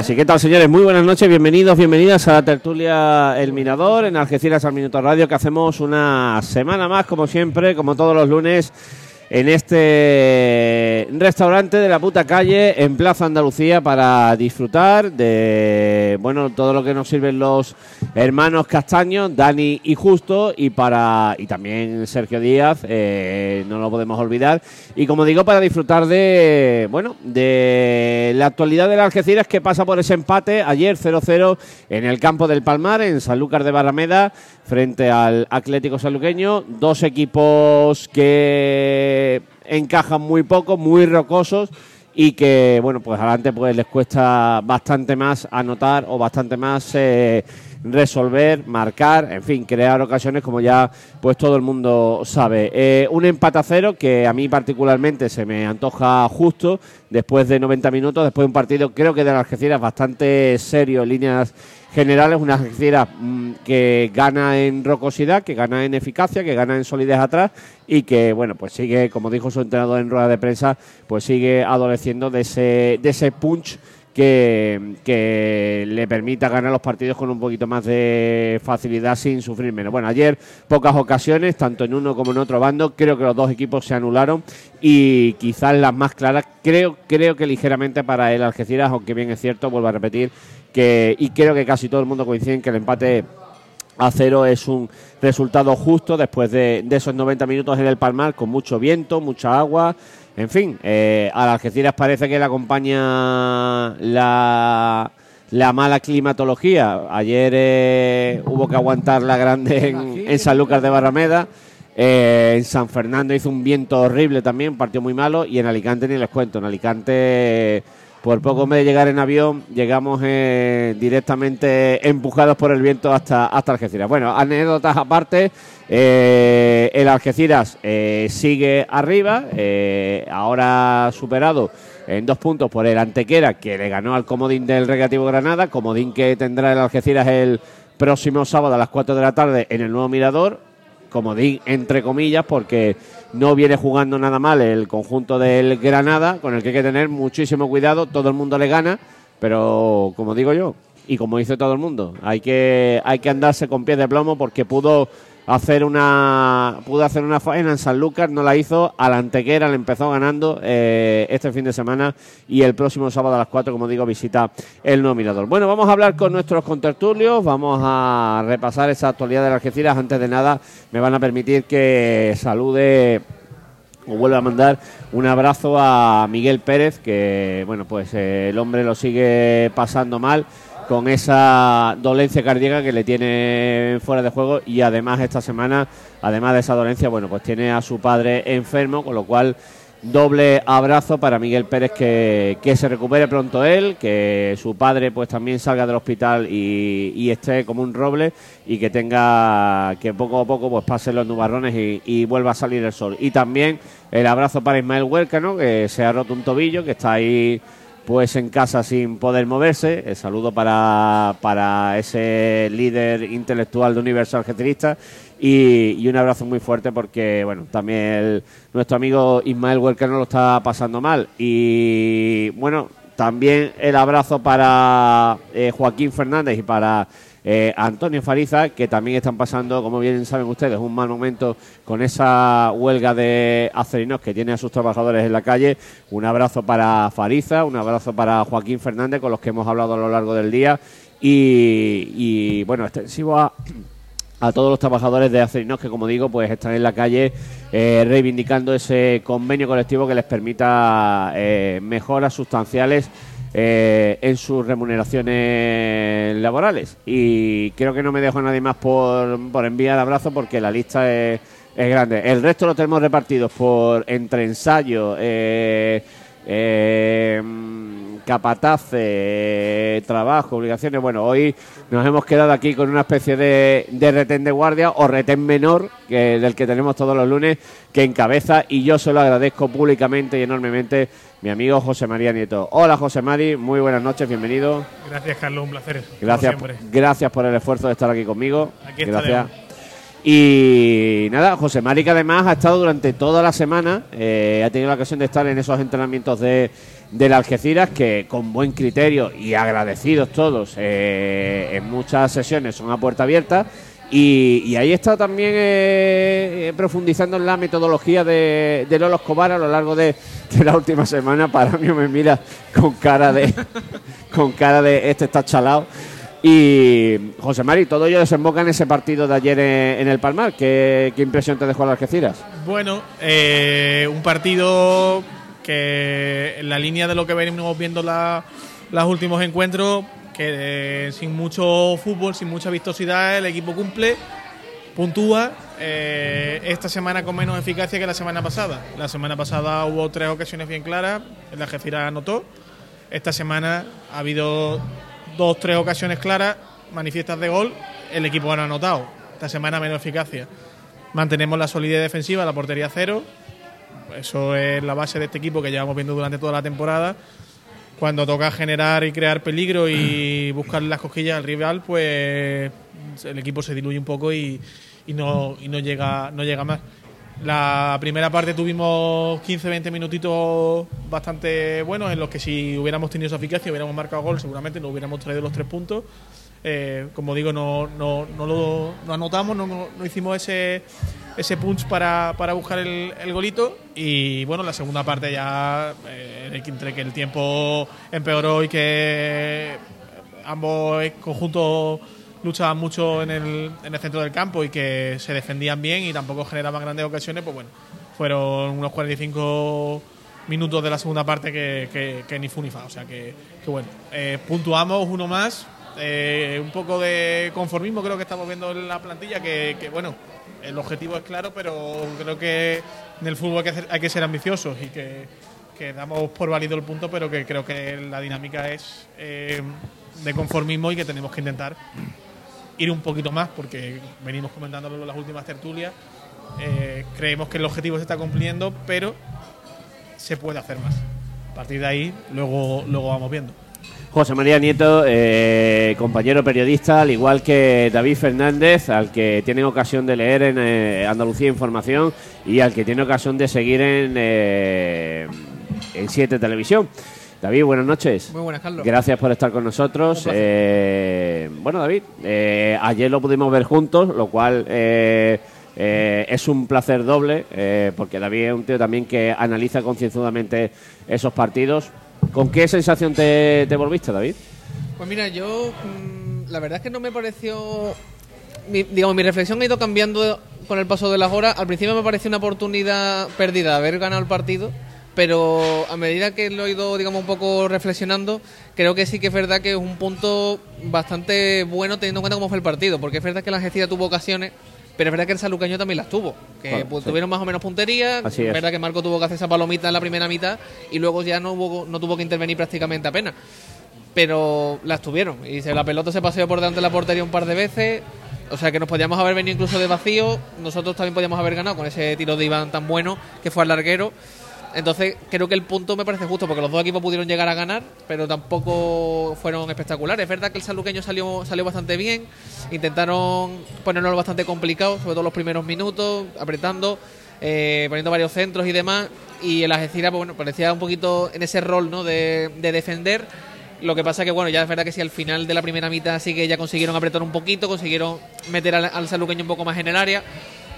Ahora sí, ¿qué tal señores? Muy buenas noches, bienvenidos, bienvenidas a la tertulia El Mirador en Algeciras al Minuto Radio que hacemos una semana más, como siempre, como todos los lunes en este restaurante de la puta calle en Plaza Andalucía para disfrutar de bueno todo lo que nos sirven los hermanos Castaños, Dani y Justo y para y también Sergio Díaz, eh, no lo podemos olvidar y como digo para disfrutar de bueno de la actualidad de la Algeciras que pasa por ese empate ayer 0-0 en el campo del Palmar en Sanlúcar de Barrameda frente al Atlético Saluqueño. Dos equipos que encajan muy poco, muy rocosos y que, bueno, pues adelante pues les cuesta bastante más anotar o bastante más eh, resolver, marcar, en fin, crear ocasiones como ya pues todo el mundo sabe. Eh, un empate a cero que a mí particularmente se me antoja justo después de 90 minutos, después de un partido creo que de la Algeciras bastante serio en líneas general es una Algeciras mm, que gana en rocosidad, que gana en eficacia, que gana en solidez atrás y que, bueno, pues sigue, como dijo su entrenador en rueda de prensa, pues sigue adoleciendo de ese, de ese punch que, le permita ganar los partidos con un poquito más de facilidad sin sufrir menos. Bueno, ayer pocas ocasiones, tanto en uno como en otro bando, creo que los dos equipos se anularon y quizás las más claras, creo, creo que ligeramente para el Algeciras, aunque bien es cierto, vuelvo a repetir, que, y creo que casi todo el mundo coincide en que el empate a cero es un resultado justo después de, esos 90 minutos en el Palmar con mucho viento, mucha agua. En fin, eh, a las Algeciras parece que le acompaña la, la mala climatología. Ayer eh, hubo que aguantar la grande en, San Lucas de Barrameda. Eh, en San Fernando hizo un viento horrible también, partió muy malo. Y en Alicante ni les cuento. En Alicante por poco me de llegar en avión, llegamos eh, directamente empujados por el viento hasta, hasta Algeciras. Bueno, anécdotas aparte, eh, el Algeciras eh, sigue arriba, ahora superado en dos puntos por el Antequera, que le ganó al Comodín del Recreativo Granada, Comodín que tendrá el Algeciras el próximo sábado a las 4 de la tarde en el nuevo Mirador, Comodín entre comillas, porque no viene jugando nada mal el conjunto del Granada, con el que hay que tener muchísimo cuidado. Todo el mundo le gana, pero como digo yo, y como dice todo el mundo, hay que, hay que andarse con pies de plomo porque pudo hacer una pudo hacer una faena en San Lucas, no la hizo, a la Antequera le empezó ganando eh, este fin de semana y el próximo sábado a las 4, como digo, visita el nominador. Bueno, vamos a hablar con nuestros contertulios, vamos a repasar esa actualidad de las Algeciras. Antes de nada, me van a permitir que salude o vuelva a mandar un abrazo a Miguel Pérez, que bueno, pues eh, el hombre lo sigue pasando mal con esa dolencia cardíaca que le tiene fuera de juego y además esta semana, además de esa dolencia, bueno, pues tiene a su padre enfermo, con lo cual doble abrazo para Miguel Pérez que, se recupere pronto él, que su padre pues también salga del hospital y, esté como un roble y que tenga que poco a poco pues pase los nubarrones y, vuelva a salir el sol. Y también el abrazo para Ismael Huelcano, que se ha roto un tobillo, que está ahí pues en casa sin poder moverse. El saludo para, para ese líder intelectual de Universo Algetirista y, un abrazo muy fuerte porque, bueno, también nuestro amigo Ismael Huelcano lo está pasando mal. Y, bueno, también el abrazo para eh, Joaquín Fernández y para eh, Antonio Fariza, que también están pasando, como bien saben ustedes, un mal momento con esa huelga de acerinos que tiene a sus trabajadores en la calle. Un abrazo para Fariza, un abrazo para Joaquín Fernández, con los que hemos hablado a lo largo del día. Y, bueno, extensivo a a todos los trabajadores de Acerinos que, como digo, pues están en la calle eh, reivindicando ese convenio colectivo que les permita eh, mejoras sustanciales eh, en sus remuneraciones laborales. Y creo que no me dejo a nadie más por, por enviar abrazo porque la lista es, es, grande. El resto lo tenemos repartidos por entre ensayos, eh, eh, capatace, trabajo, obligaciones. Bueno, hoy nos hemos quedado aquí con una especie de, de retén de guardia o retén menor que del que tenemos todos los lunes que encabeza y yo se lo agradezco públicamente y enormemente mi amigo José María Nieto. Hola José Mari, muy buenas noches, bienvenido. Gracias Carlos, un placer. Gracias, gracias por el esfuerzo de estar aquí conmigo. Aquí gracias. Y nada, José Mari que además ha estado durante toda la semana, eh, ha tenido la ocasión de estar en esos entrenamientos de, del Algeciras que con buen criterio y agradecidos todos eh, en muchas sesiones son a puerta abierta. Y, ahí está también eh, profundizando en la metodología de, de Lolo Escobar a lo largo de, la última semana. Para mí me mira con cara de con cara de este está chalado. Y José Mari, todo ello desemboca en ese partido de ayer en, el Palmar. ¿Qué, impresión te dejó las Algeciras? Bueno, eh, un partido en la línea de lo que venimos viendo la, los últimos encuentros, que eh, sin mucho fútbol, sin mucha vistosidad, el equipo cumple, puntúa. Eh, esta semana con menos eficacia que la semana pasada. La semana pasada hubo tres ocasiones bien claras, la Algeciras anotó. Esta semana ha habido dos, tres ocasiones claras, manifiestas de gol, el equipo ha anotado. Esta semana menos eficacia. Mantenemos la solidez defensiva, la portería cero. Eso es la base de este equipo que llevamos viendo durante toda la temporada. Cuando toca generar y crear peligro y buscar las cosquillas al rival, pues el equipo se diluye un poco y, no, y no, llega, no llega más. La primera parte tuvimos 15-20 minutitos bastante buenos en los que si hubiéramos tenido esa eficacia, hubiéramos marcado gol, seguramente no hubiéramos traído los tres puntos. Eh, como digo, no, no, no lo anotamos, no, no, hicimos ese, ese punch para, para buscar el, golito. Y bueno, la segunda parte ya, eh, entre que el tiempo empeoró y que ambos conjuntos luchaban mucho en el, en el centro del campo y que se defendían bien y tampoco generaban grandes ocasiones, pues bueno, fueron unos 45 minutos de la segunda parte que, que, ni fu ni fa. O sea que, que bueno, eh, puntuamos uno más. Eh, un poco de conformismo creo que estamos viendo en la plantilla, que, bueno, el objetivo es claro, pero creo que en el fútbol hay que, ser ambiciosos y que, damos por válido el punto, pero que creo que la dinámica es eh, de conformismo y que tenemos que intentar ir un poquito más, porque venimos comentándolo en las últimas tertulias. Eh, creemos que el objetivo se está cumpliendo, pero se puede hacer más. A partir de ahí, luego, luego vamos viendo. José María Nieto, eh, compañero periodista, al igual que David Fernández, al que tiene ocasión de leer en eh, Andalucía Información y al que tiene ocasión de seguir en, en Siete Televisión. David, buenas noches. Muy buenas, Carlos. Gracias por estar con nosotros. Eh, bueno, David, eh, ayer lo pudimos ver juntos, lo cual eh, es un placer doble, porque David es un tío también que analiza concienzudamente esos partidos. ¿Con qué sensación te, volviste, David? Pues mira, yo mm, la verdad es que no me pareció... Mi, digamos, mi reflexión ha ido cambiando con el paso de las horas. Al principio me pareció una oportunidad perdida haber ganado el partido pero a medida que lo he ido, digamos, un poco reflexionando, creo que sí que es verdad que es un punto bastante bueno teniendo en cuenta cómo fue el partido, porque es verdad que la Algeciras tuvo ocasiones, pero es verdad que el saluqueño también las tuvo, que pues, tuvieron más o menos puntería, es. verdad que Marco tuvo que hacer esa palomita en la primera mitad y luego ya no, hubo, no tuvo que intervenir prácticamente apenas. Pero las tuvieron y la pelota se paseó por delante de la portería un par de veces, o sea que nos podíamos haber venido incluso de vacío, nosotros también podíamos haber ganado con ese tiro de Iván tan bueno que fue al larguero. Entonces creo que el punto me parece justo porque los dos equipos pudieron llegar a ganar, pero tampoco fueron espectaculares. Es verdad que el saluqueño salió, salió bastante bien, intentaron ponernos bastante complicado, sobre todo los primeros minutos, apretando, eh, poniendo varios centros y demás. Y el Algeciras, pues bueno, parecía un poquito en ese rol ¿no? de, defender. Lo que pasa que, bueno, ya es verdad que si al final de la primera mitad sí que ya consiguieron apretar un poquito, consiguieron meter al, al saluqueño un poco más en el área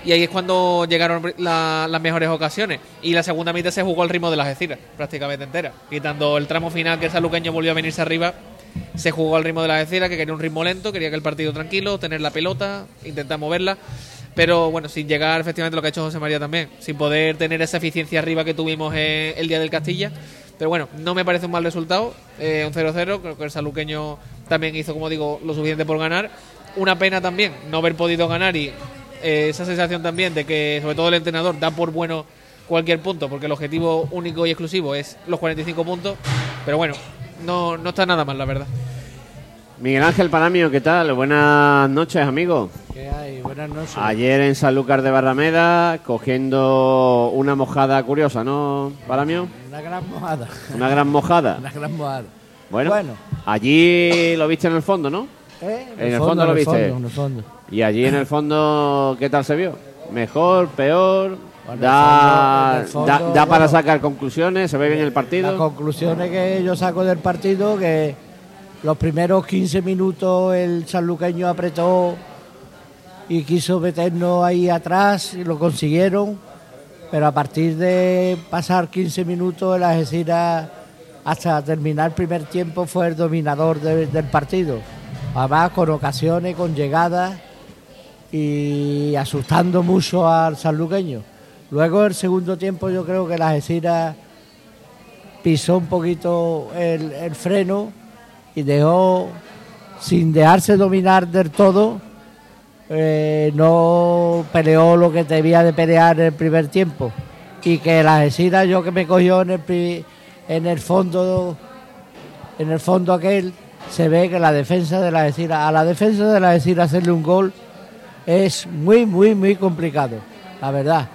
y ahí es cuando llegaron las mejores ocasiones. Y la segunda mitad se jugó al ritmo de las Algeciras, prácticamente entera. Quitando el tramo final que el Saluqueño volvió a venirse arriba, se jugó al ritmo de las Algeciras, que quería un ritmo lento, quería que el partido tranquilo, tener la pelota, intentar moverla. Pero bueno, sin llegar efectivamente lo que ha hecho José María también, sin poder tener esa eficiencia arriba que tuvimos el día del Castilla. Pero bueno, no me parece un mal resultado, eh, un 0-0, creo que el saluqueño también hizo, como digo, lo suficiente por ganar. Una pena también no haber podido ganar y eh, esa sensación también de que sobre todo el entrenador da por bueno cualquier punto, porque el objetivo único y exclusivo es los 45 puntos, pero bueno, no, no está nada mal, la verdad. Miguel Ángel Palamio, ¿qué tal? Buenas noches, amigo. ¿Qué hay? Buenas noches. Ayer en Sanlúcar de Barrameda, cogiendo una mojada curiosa, ¿no, Palamio? Una gran mojada. Una gran mojada. una gran mojada. Bueno, bueno, allí lo viste en el fondo, ¿no? ¿Eh? En el fondo lo en el viste. fondo, en el fondo. Y allí en el fondo, ¿qué tal se vio? ¿Mejor, peor? Bueno, Da, fondo- da, da para bueno. sacar conclusiones, se ve bien el Las partido. conclusiones que yo saco del partido que los primeros 15 minutos el sanluqueño apretó y quiso meternos ahí atrás y lo consiguieron, pero a partir de pasar 15 minutos el Algeciras hasta terminar el primer tiempo fue el dominador de- del partido. Además con ocasiones, con llegadas y asustando mucho al sanluqueño. Luego el segundo tiempo yo creo que el Algeciras pisó un poquito el, freno y dejó, sin dejarse dominar del todo, eh, no peleó lo que debía de pelear en el primer tiempo. Y que la Algeciras, yo que me cogió en el, en el fondo, en el fondo aquel, se ve que la defensa de la Algeciras, a la defensa de la Algeciras hacerle un gol es muy, muy, muy complicado, la verdad.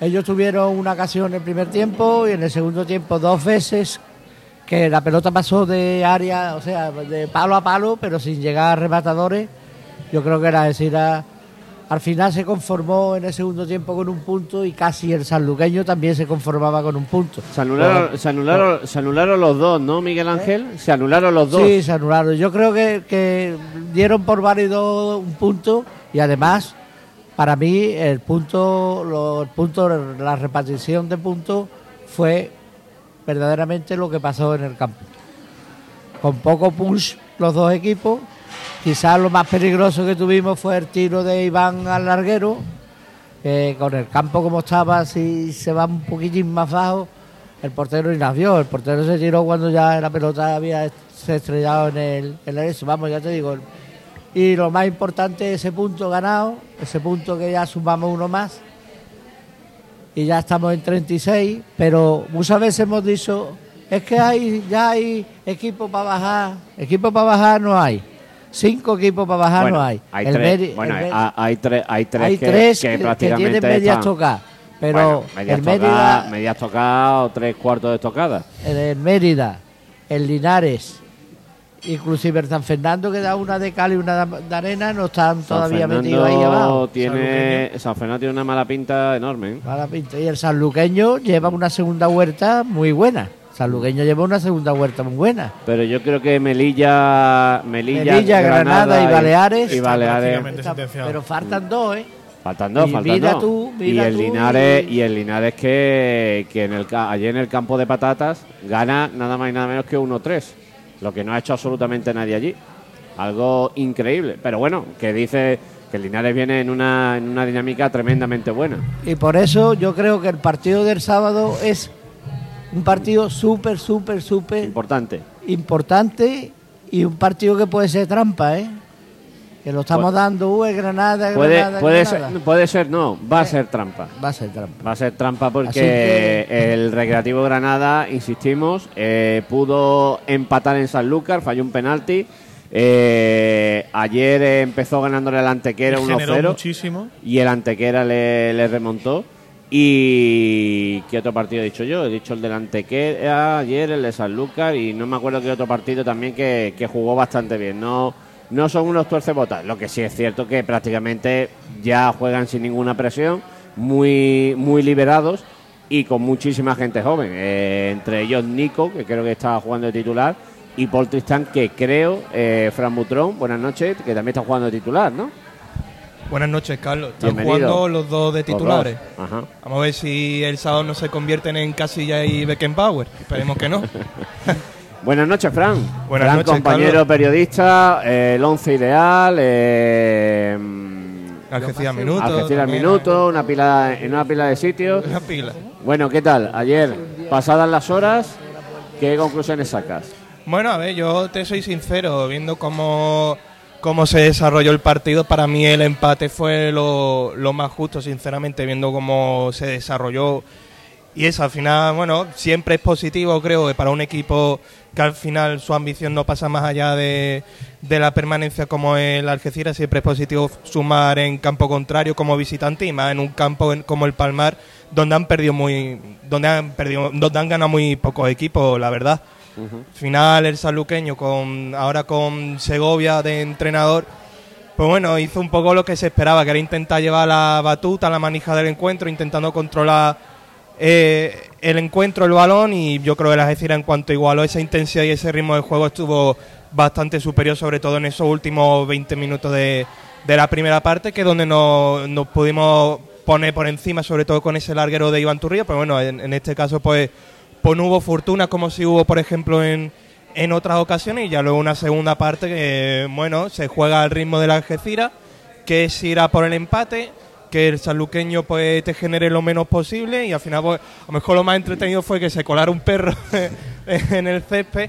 Ellos tuvieron una ocasión en el primer tiempo y en el segundo tiempo dos veces que la pelota pasó de área, o sea, de palo a palo, pero sin llegar a rematadores. Yo creo que la Algeciras al final se conformó en el segundo tiempo con un punto y casi el sanluqueño también se conformaba con un punto. Se anularon, Por- se, anularon, se anularon los dos, ¿no, Miguel Ángel? Se anularon los dos. Sí, se anularon. Yo creo que, que dieron por válido un punto y además, para mí, el punto, lo- el punto, la repartición de puntos fue verdaderamente lo que pasó en el campo. Con poco punch los dos equipos. Quizás lo más peligroso que tuvimos fue el tiro de Iván al larguero. con el campo como estaba, si se va un poquitín más bajo, el portero ni las. El portero se tiró cuando ya la pelota había estrellado en el, en eso. Vamos, ya te digo. Y lo más importante, ese punto ganado, ese punto que ya sumamos uno más. Y ya estamos en 36, pero muchas veces hemos dicho, es que hay ya hay equipo para bajar. Equipo para bajar no hay. Cinco equipos para bajar Bueno, no hay. hay El tres, Meri- bueno, el Meri- hay, hay tres, hay tres hay que, tres que que, que prácticamente tienen medias están- tocadas. Pero Bueno, medias el tocadas, Mérida, medias tocadas o tres cuartos de tocada. el, el Mérida, el Linares, inclusive el San Fernando que da una de cal y una de arena, no están todavía metidos ahí abajo. Tiene, San Fernando tiene una mala pinta enorme. ¿eh? Mala pinta. Y el sanluqueño lleva una segunda vuelta muy buena. Sanluqueño lleva una segunda vuelta muy buena. Pero yo creo que Melilla, Melilla, Melilla, Granada y Baleares. y Baleares. Pero faltan dos, ¿eh? Faltan dos, Y faltan mira dos. tú, y el tú Linares, y- y el Linares que, que en el ca- ayer en el campo de patatas gana nada más y nada menos que 1-3. Lo que no ha hecho absolutamente nadie allí. Algo increíble. Pero bueno, que dice que el Linares viene en una, en una dinámica tremendamente buena. Y por eso yo creo que el partido del sábado es un partido súper, súper, súper Importante. importante y un partido que puede ser trampa, ¿eh? Que lo estamos Puede- dando, uh, es Granada, Puede, Granada, puede, ser, Granada. puede ser, no, va a ser trampa. Va a ser trampa. Va a ser trampa porque que- el Recreativo Granada, insistimos, eh, pudo empatar en Sanlúcar, falló un penalti. Eh, ayer empezó ganándole al Antequera Y generó 1-0 muchísimo. y el Antequera le, le remontó. ¿Y qué otro partido he dicho yo? He dicho el del Antequera ayer, el de Sanlúcar y no me acuerdo qué otro partido también que, que jugó bastante bien. No, no son unos tuercebotas. Lo que sí es cierto que prácticamente ya juegan sin ninguna presión, muy, muy liberados y con muchísima gente joven. Eh, entre ellos Nico, que creo que estaba jugando de titular, y Paul Tristán, que creo, eh, Fran Butrón, buenas noches, que también está jugando de titular, ¿no? Buenas noches, Carlos. Están Bienvenido. jugando los dos de Los dos. titulares. Ajá. Vamos a ver si el sábado no se convierten en Casilla y Beckenbauer. Esperemos que no. Buenas noches, Fran. Buenas Fran, noches, compañero Carlos. periodista, eh, el once ideal, eh, Algeciras Minuto. Algeciras. Minuto, una pila, en una pila de sitios. Una pila. Bueno, ¿qué tal? Ayer, pasadas las horas, ¿qué conclusiones sacas? Bueno, a ver, yo te soy sincero, viendo cómo, cómo se desarrolló el partido, para mí el empate fue lo, lo más justo, sinceramente, viendo cómo se desarrolló. Y eso, al final, bueno, siempre es positivo, creo, para un equipo que al final su ambición no pasa más allá de, la permanencia como el Algeciras, siempre es positivo sumar en campo contrario como visitante y más en un campo como el Palmar, donde han perdido muy, donde han perdido, donde han ganado muy pocos equipos, la verdad. Final el sanluqueño con ahora con Segovia de entrenador, pues bueno, hizo un poco lo que se esperaba, que era intentar llevar la batuta, la manija del encuentro, intentando controlar eh, el encuentro, el balón y yo creo que la Algeciras en cuanto igualó esa intensidad y ese ritmo de juego estuvo bastante superior, sobre todo en esos últimos 20 minutos de, de la primera parte, que es donde nos, nos pudimos poner por encima, sobre todo con ese larguero de Iván Turrillo, pero bueno, en, en este caso pues, pues no hubo fortuna como si hubo, por ejemplo, en, en otras ocasiones, y ya luego una segunda parte que, bueno, se juega al ritmo de la Algeciras, que es ir a por el empate, que el sanluqueño pues te genere lo menos posible y al final pues, a lo mejor lo más entretenido fue que se colara un perro en el césped,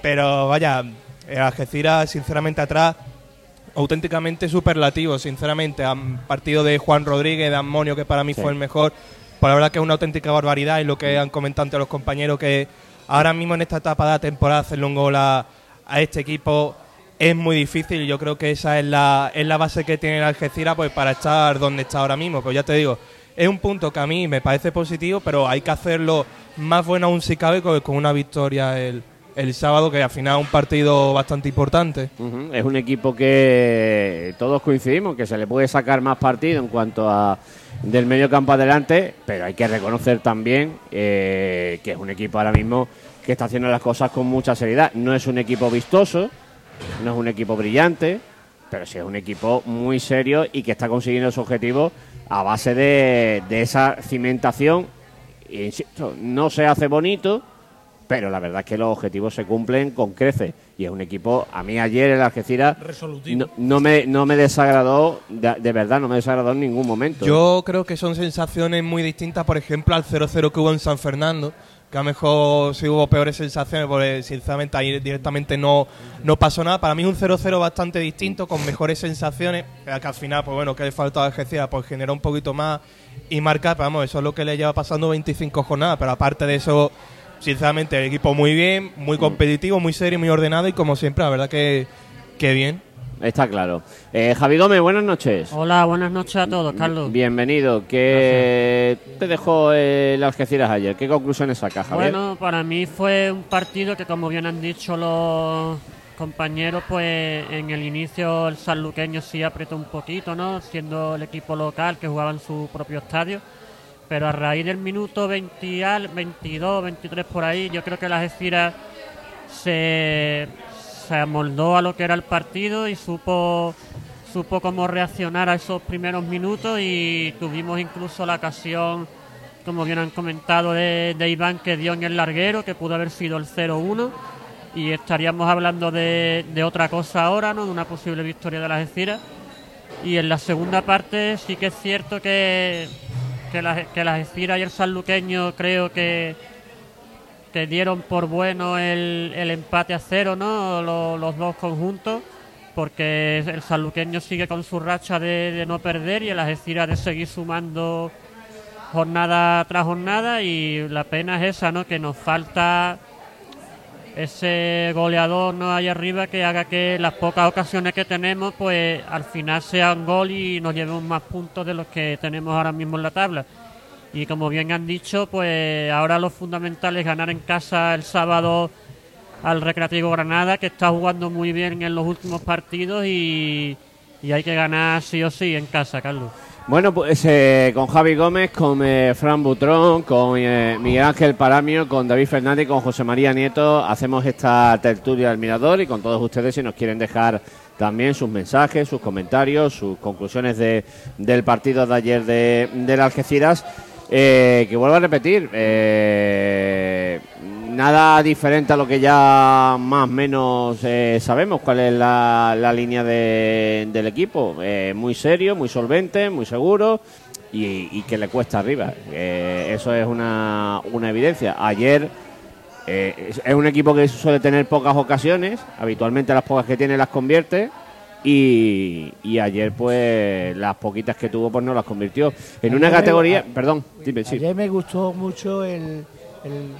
pero vaya, el Algeciras sinceramente atrás auténticamente superlativo, sinceramente. Partido de Juan Rodríguez, de Amonio, que para mí fue el mejor. Por la verdad que es una auténtica barbaridad y lo que han comentado ante los compañeros que ahora mismo en esta etapa de la temporada hacerle un gol a, este equipo es muy difícil y yo creo que esa es la, es la base que tiene el Algeciras pues para estar donde está ahora mismo. Pues ya te digo, es un punto que a mí me parece positivo, pero hay que hacerlo más bueno aún si cabe con, una victoria el, el sábado, que al final es un partido bastante importante. Es un equipo que todos coincidimos que se le puede sacar más partido en cuanto a del medio campo adelante, pero hay que reconocer también eh, que es un equipo ahora mismo que está haciendo las cosas con mucha seriedad. No es un equipo vistoso, no es un equipo brillante, pero sí es un equipo muy serio y que está consiguiendo su objetivo a base de, de esa cimentación. Insisto, no se hace bonito, pero la verdad es que los objetivos se cumplen con crece. Y es un equipo, a mí ayer el Algeciras Resolutivo. no, no me, no me desagradó, de, de verdad, no me desagradó en ningún momento. Yo creo que son sensaciones muy distintas, por ejemplo, al 0-0 que hubo en San Fernando, que a lo mejor sí hubo peores sensaciones, porque sinceramente ahí directamente no, no pasó nada. Para mí un 0-0 bastante distinto, con mejores sensaciones, pero que al final, pues bueno, que le faltó a Algeciras, pues generó un poquito más y marcar, pero vamos, eso es lo que le lleva pasando 25 jornadas, pero aparte de eso, sinceramente, el equipo muy bien, muy competitivo, muy serio, muy ordenado y como siempre, la verdad que, que bien. Está claro. Eh, Javi Gómez, buenas noches. Hola, buenas noches a todos, Carlos. Bienvenido. ¿Qué te dejó eh, el Algeciras ayer? ¿Qué conclusiones sacas, Javier? Bueno, para mí fue un partido que, como bien han dicho los compañeros, pues en el inicio el sanluqueño sí apretó un poquito, ¿no? Siendo el equipo local que jugaba en su propio estadio. Pero a raíz del minuto 20 al 22, 23 por ahí, yo creo que la Algeciras se, se amoldó a lo que era el partido y supo supo cómo reaccionar a esos primeros minutos y tuvimos incluso la ocasión, como bien han comentado, de, Iván que dio en el larguero, que pudo haber sido el 0-1 y estaríamos hablando de, de otra cosa ahora, ¿no? de una posible victoria de las Algeciras. Y en la segunda parte sí que es cierto que, que las que las Algeciras y el sanluqueño creo que, que dieron por bueno el, el empate a cero, ¿no? Lo- los dos conjuntos, porque el sanluqueño sigue con su racha de, de no perder y el Algeciras de seguir sumando jornada tras jornada y la pena es esa, ¿no? Que nos falta ese goleador no ahí arriba que haga que las pocas ocasiones que tenemos pues al final sea un gol y nos llevemos más puntos de los que tenemos ahora mismo en la tabla. Y como bien han dicho pues ahora lo fundamental es ganar en casa el sábado al Recreativo Granada que está jugando muy bien en los últimos partidos y, y hay que ganar sí o sí en casa Carlos Bueno, pues eh, con Javi Gómez, con eh, Fran Butrón, con eh, Miguel Ángel Paramio, con David Fernández con José María Nieto hacemos esta tertulia del Mirador y con todos ustedes si nos quieren dejar también sus mensajes, sus comentarios, sus conclusiones de, del partido de ayer de, del Algeciras. Eh, que vuelvo a repetir, eh, nada diferente a lo que ya más o menos eh, sabemos, cuál es la, la línea de- del equipo. Eh, muy serio, muy solvente, muy seguro y, y que le cuesta arriba. Eh, eso es una, una evidencia. Ayer es, un equipo que suele tener pocas ocasiones, habitualmente las pocas que tiene las convierte. Y, y ayer, pues, las poquitas que tuvo, pues no las convirtió. En una categoría. a- Perdón, dime, sí. Ayer me gustó mucho el, el,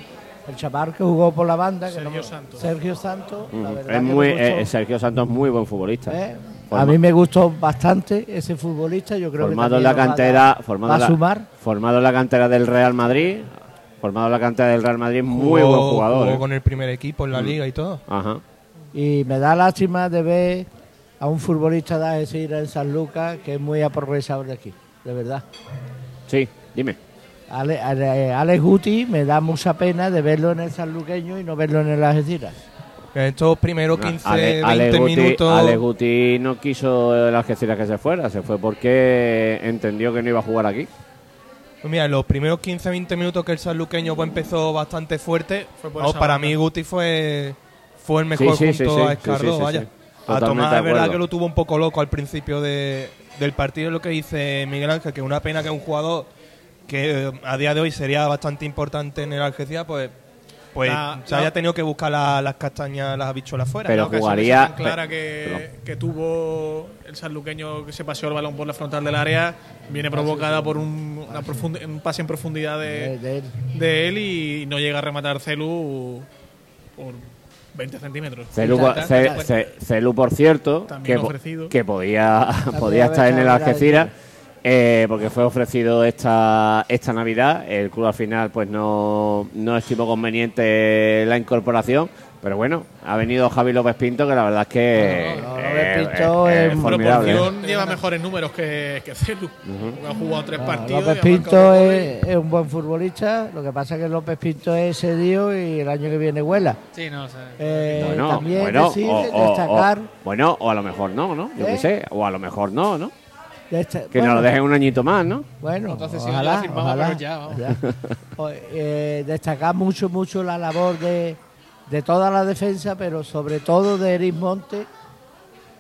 el chaval que jugó por la banda. que Sergio no- Santos. Sergio Santos. la Ujú. verdad Es muy, gustó. eh, Sergio Santos es muy buen futbolista. ¿Eh? A mí me gustó bastante ese futbolista. Yo creo formado que en la va cantera, formado, va a la- sumar. formado en la cantera del Real Madrid, Formado en la cantera del Real Madrid, muy Jugó- buen jugador. jugó ¿eh? con el primer equipo en la Mm. liga y todo. Ajá. Y me da lástima de ver a un futbolista de Algeciras en San Lucas que es muy aprovechado de aquí, de verdad. Sí, dime. Ale, Ale- Alex Guti me da mucha pena de verlo en el sanluqueño y no verlo en el Algeciras. En estos primeros 15, Ale- 20 Ale Guti- minutos. Ale Guti no quiso el Algeciras que se fuera, se fue porque entendió que no iba a jugar aquí. Pues mira, los primeros 15-20 minutos que el sanluqueño pues, empezó bastante fuerte, Fue esa para mí Guti fue, fue el mejor Sí, sí, junto sí, sí, a Escardó, sí, sí, sí, vaya. sí. A Tomás de es verdad que lo tuvo un poco loco al principio de- del partido, lo que dice Miguel Ángel, que una pena que un jugador que eh, a día de hoy sería bastante importante en el Algeciras, pues, pues La- se la- haya tenido que buscar la- las castañas, las habichuelas fuera. Pero La jugaría- tan clara que, que tuvo el sanluqueño que se paseó el balón por la frontal del área viene provocada por un, una profundi- un pase en profundidad De- de, él. de él y no llega a rematar Celu por 20 centímetros. Celu, Celu, por cierto, También que, ofrecido. que podía, podía estar en el Algeciras, eh, porque fue ofrecido esta, esta Navidad. El club al final pues no, no estimó conveniente la incorporación. Pero bueno, ha venido Javi López Pinto, que la verdad es que No, no, eh, López Pinto eh, es formidable. proporción lleva mejores números que, que Celu. Ha jugado tres No, partidos. López Pinto es, es un buen futbolista, lo que pasa es que López Pinto es cedido y el año que viene vuela. Sí, no, sea, Eh, también bueno, decir, o, o- destacar... o- bueno, o a lo mejor no, ¿no? Yo qué ¿Eh? sé, o a lo mejor no, ¿no? Que bueno, nos lo dejen un añito más, ¿no? Bueno, Entonces, si ojalá, ya firmamos, ojalá, pero ya, vamos. ojalá. O- eh, destacar mucho, mucho la labor de, de toda la defensa, pero sobre todo de Eric Monte,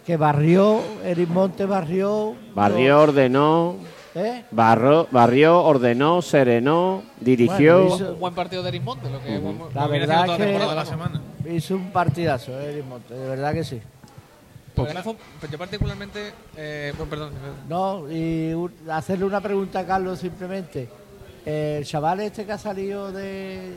que barrió, Eric Monte barrió... Barrió, ordenó, ¿eh? barro- barrió, ordenó, serenó, dirigió. Bueno, hizo- un buen partido de Erismonte, lo que Ujú. La lo viene verdad que- la. Hizo un partidazo, eh, Eric Monte, de verdad que sí. Porque pues yo particularmente, eh, bueno, perdón, No, y un- hacerle una pregunta a Carlos simplemente. El chaval este que ha salido de...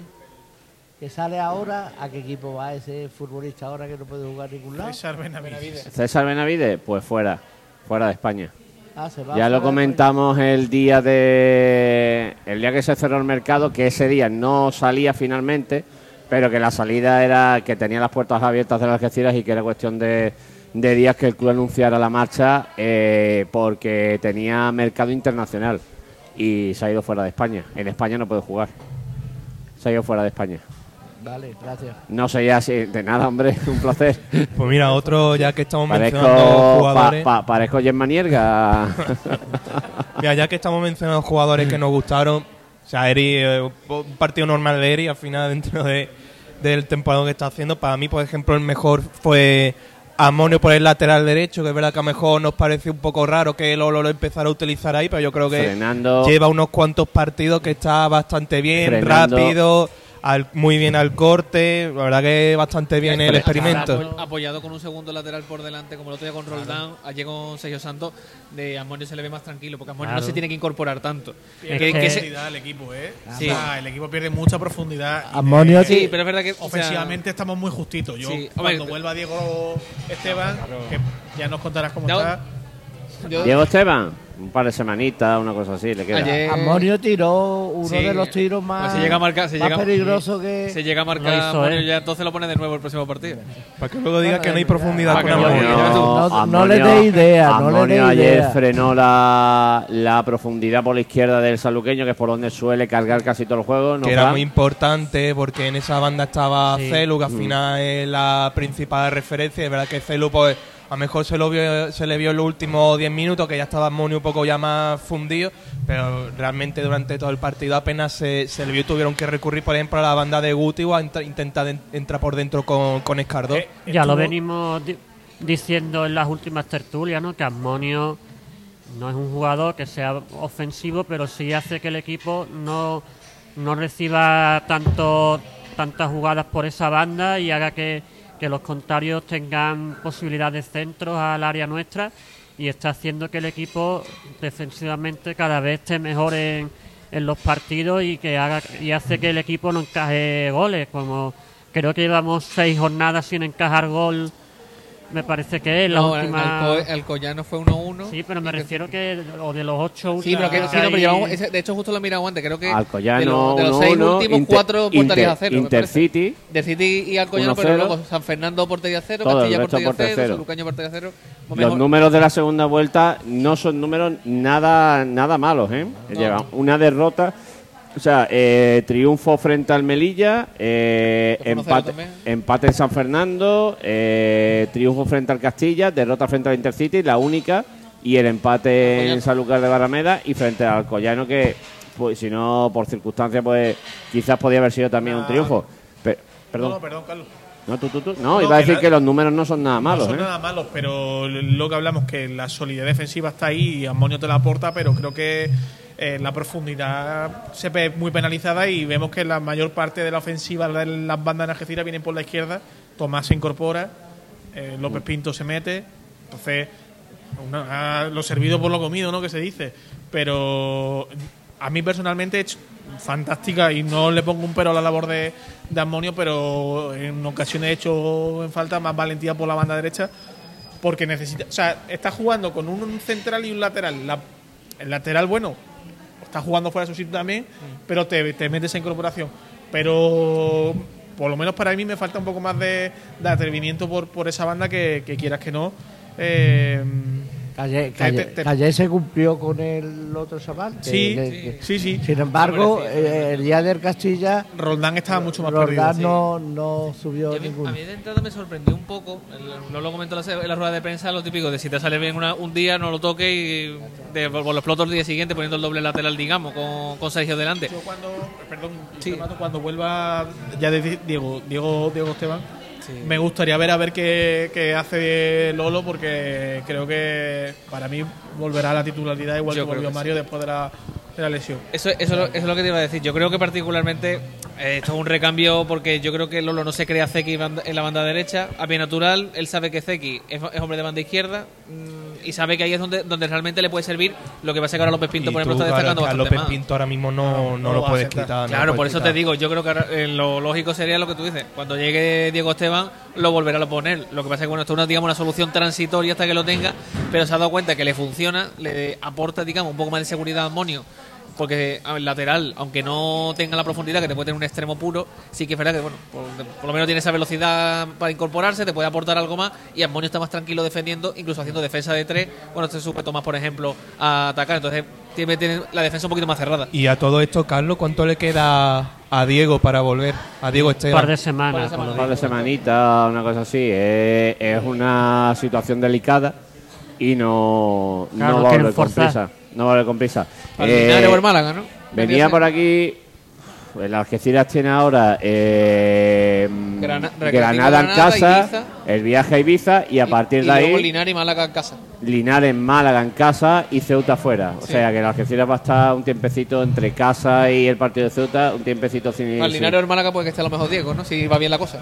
que sale ahora, ¿a qué equipo va ese futbolista ahora que no puede jugar ningún lado? César Benavides. César Benavides, pues fuera, fuera de España. Ah, se va Ya lo comentamos el día de el día que se cerró el mercado, que ese día no salía finalmente, pero que la salida era que tenía las puertas abiertas de las Algeciras y que era cuestión de, de días que el club anunciara la marcha eh, porque tenía mercado internacional y se ha ido fuera de España. En España no puede jugar. Se ha ido fuera de España. Vale, gracias. No sé ya si de nada, hombre, un placer. Pues mira, otro ya que estamos mencionando Parezco, pa- jugadores. pa- parezco Gemma Nierga. Mira, ya que estamos mencionando jugadores que nos gustaron, o sea, Eri, eh, un partido normal de Eri, al final, dentro de, del temporada que está haciendo, para mí, por ejemplo, el mejor fue Amonio por el lateral derecho, que es verdad que a lo mejor nos parece un poco raro que Lolo lo empezara a utilizar ahí, pero yo creo que Frenando. lleva unos cuantos partidos que está bastante bien, Frenando. rápido, al- muy bien al corte, la verdad que bastante bien el experimento. Apo- Apoyado con un segundo lateral por delante, como el otro día con Roldán, ayer con Sergio Santos, de Amonio se le ve más tranquilo, porque Amonio Claro. no se tiene que incorporar tanto. Pierde Que- que se- profundidad el equipo, ¿eh? Sí. O sea, el equipo pierde mucha profundidad. Amonio de- sí, pero es verdad que o sea, Ofensivamente estamos muy justitos. Yo, Sí, cuando hombre, vuelva Diego Esteban, que ya nos contarás cómo Ya- está. Diego Esteban, un par de semanitas, una cosa así, le queda. Ayer- Amonio tiró uno Sí, de los tiros pues más, se llega a marcar, se más llega, peligrosos que... se llega a marcar hizo Amonio ya entonces lo pone de nuevo el próximo partido. Para que luego diga que no hay profundidad con Amonio. No- no le dé idea, no le Amonio dé ayer idea. frenó la, la profundidad por la izquierda del saluqueño, que es por donde suele cargar casi todo el juego. ¿no, que era muy importante porque en esa banda estaba Sí. Celu, que al Mm. final es la principal referencia. Es verdad que Celu, pues, a lo mejor se, lo vio, se le vio en los últimos 10 minutos, que ya estaba Moni un poco ya más fundido, pero realmente durante todo el partido apenas se, se le vio y tuvieron que recurrir, por ejemplo, a la banda de Guti o a int- intentar en- entrar por dentro con, con Escardó. Eh, Ya lo venimos di- diciendo en las últimas tertulias, ¿no? Que Amonio no es un jugador que sea ofensivo, pero sí hace que el equipo no, no reciba tanto, tantas jugadas por esa banda y haga que, que los contrarios tengan posibilidad de centros al área nuestra y está haciendo que el equipo defensivamente cada vez esté mejor en, en los partidos y que haga y hace que el equipo no encaje goles como creo que llevamos seis jornadas sin encajar gol me parece que es la No, el, última. el, Collano fue 1-1. Sí, pero me refiero que. O de los ocho Sí, pero que, últimos sí, no, pero llevamos- ese- de hecho justo lo he mirado antes, creo que Alcoyano, de, los- de los 1-1, seis últimos, Inter- cuatro porterías a Inter- cero. me parece. Intercity, De City y Alcoyano, 1-0. pero luego San Fernando portería cero, Todo el Castilla resto portería portería cero, cero. Sanluqueño portería cero. O Los mejor- números de la segunda vuelta no son números nada, nada malos, ¿eh? Llevan una derrota, o sea, eh, triunfo frente al Melilla, eh, 1-0 empate, en San Fernando, eh, triunfo frente al Castilla, derrota frente al Intercity, la única, y el empate Alcoyano. en Sanlúcar de Barrameda y frente al Alcoyano que, pues, si no por circunstancias, pues quizás podía haber sido también un Ah. triunfo. Pe- perdón. No, no, perdón, Carlos. No, tú, tú, tú. No, No, iba a que decir la- que los números no son nada malos, no son ¿eh? nada malos, pero lo que hablamos que la solidez defensiva está ahí y Amonio te la aporta, pero creo que eh, la profundidad se ve muy penalizada y vemos que la mayor parte de la ofensiva de las bandas de Algeciras vienen por la izquierda. Tomás se incorpora, eh, López Pinto se mete, entonces una- lo servido por lo comido, ¿no? Que se dice, pero a mí personalmente es fantástica y no le pongo un pero a la labor de, de Amonio, pero en ocasiones he hecho en falta más valentía por la banda derecha porque necesita, o sea, está jugando con un central y un lateral. La- el lateral, bueno, está jugando fuera de su sitio también, pero te, te mete esa incorporación. Pero por lo menos para mí me falta un poco más de, de atrevimiento por, por esa banda que, que quieras que no. eh, Calle, Calle- te- te- Calle se cumplió con el otro chaval. que- sí, que- sí, sí. Sin embargo, eh, el día del Castilla, Roldán estaba mucho más perdido. Roldán sí. no, no subió a mí, ninguno. a mí de entrada me sorprendió un poco, no lo comentó en la, rueda de prensa, lo típico de si te sale bien una- un día, no lo toques y de, por lo exploto el día siguiente poniendo el doble lateral, digamos, con, con Sergio delante. Yo cuando, perdón, Sí. Cuando vuelva ya de Diego, Diego, Diego Esteban, me gustaría ver a ver qué, qué hace Lolo porque creo que para mí volverá a la titularidad igual Yo que volvió que Mario después de la, de la lesión. Eso, eso, es lo- eso es lo que te iba a decir. Yo creo que particularmente eh, esto es un recambio porque yo creo que Lolo no se crea Zeki en la banda derecha, a bien natural. Él sabe que Zeki es, es hombre de banda izquierda mm, y sabe que ahí es donde, donde realmente le puede servir. Lo que pasa es que ahora López Pinto, Y por ejemplo, tú, está claro, destacando que a López más. Pinto ahora mismo no, No, no, no lo puedes aceptar. quitar. no Claro, por eso te digo, yo creo que ahora, eh, lo lógico sería lo que tú dices. Cuando llegue Diego Esteban, lo volverá a poner. Lo que pasa es que bueno, esto es una, digamos, una solución transitoria hasta que lo tenga, pero se ha dado cuenta que le funciona, le aporta, digamos, un poco más de seguridad a Monio. Porque el lateral, aunque no tenga la profundidad que te puede tener un extremo puro, sí que es verdad que bueno, por, por lo menos tiene esa velocidad para incorporarse, te puede aportar algo más y Amonio está más tranquilo defendiendo, incluso haciendo defensa de tres. Bueno, este sujeto más, por ejemplo, a atacar. Entonces tiene, tiene la defensa un poquito más cerrada. Y a todo esto, Carlos, ¿cuánto le queda a Diego para volver? A Diego Un Esteban. par de semanas. Un par de semanitas, una cosa así. Es, es una situación delicada y no, Claro, no va a volver con forzar. prisa. No va a volver con prisa. Eh, el Málaga, ¿no? venía por aquí. El Algeciras tiene ahora eh, Grana- Granada en Granada, casa, Ibiza. el viaje a Ibiza y a partir y de luego ahí Linares y Málaga en casa. Linares, Málaga en casa y Ceuta fuera. O Sí. sea que el Algeciras va a estar un tiempecito entre casa y el partido de Ceuta, un tiempecito sin. Al sin- Linares o el Málaga puede que esté a lo mejor Diego, ¿no? Si va bien la cosa.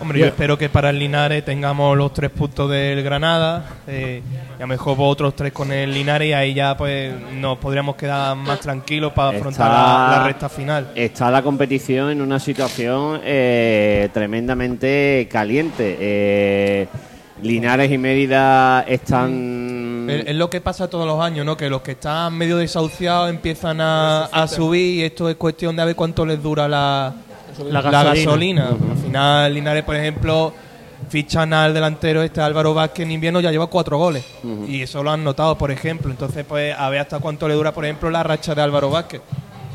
Hombre, yo espero que para el Linares tengamos los tres puntos del Granada eh, y a lo mejor otros tres con el Linares y ahí ya pues nos podríamos quedar más tranquilos para afrontar la recta final. Está la competición en una situación eh, tremendamente caliente. Eh, Linares y Mérida están. Es, es lo que pasa todos los años, ¿no? Que los que están medio desahuciados empiezan a, a subir y esto es cuestión de a ver cuánto les dura la, La la gasolina. Al final, Linares, por ejemplo, fichan al delantero este Álvaro Vázquez en invierno, ya lleva cuatro goles. Y eso lo han notado, por ejemplo. Entonces, pues, a ver hasta cuánto le dura, por ejemplo, la racha de Álvaro Vázquez.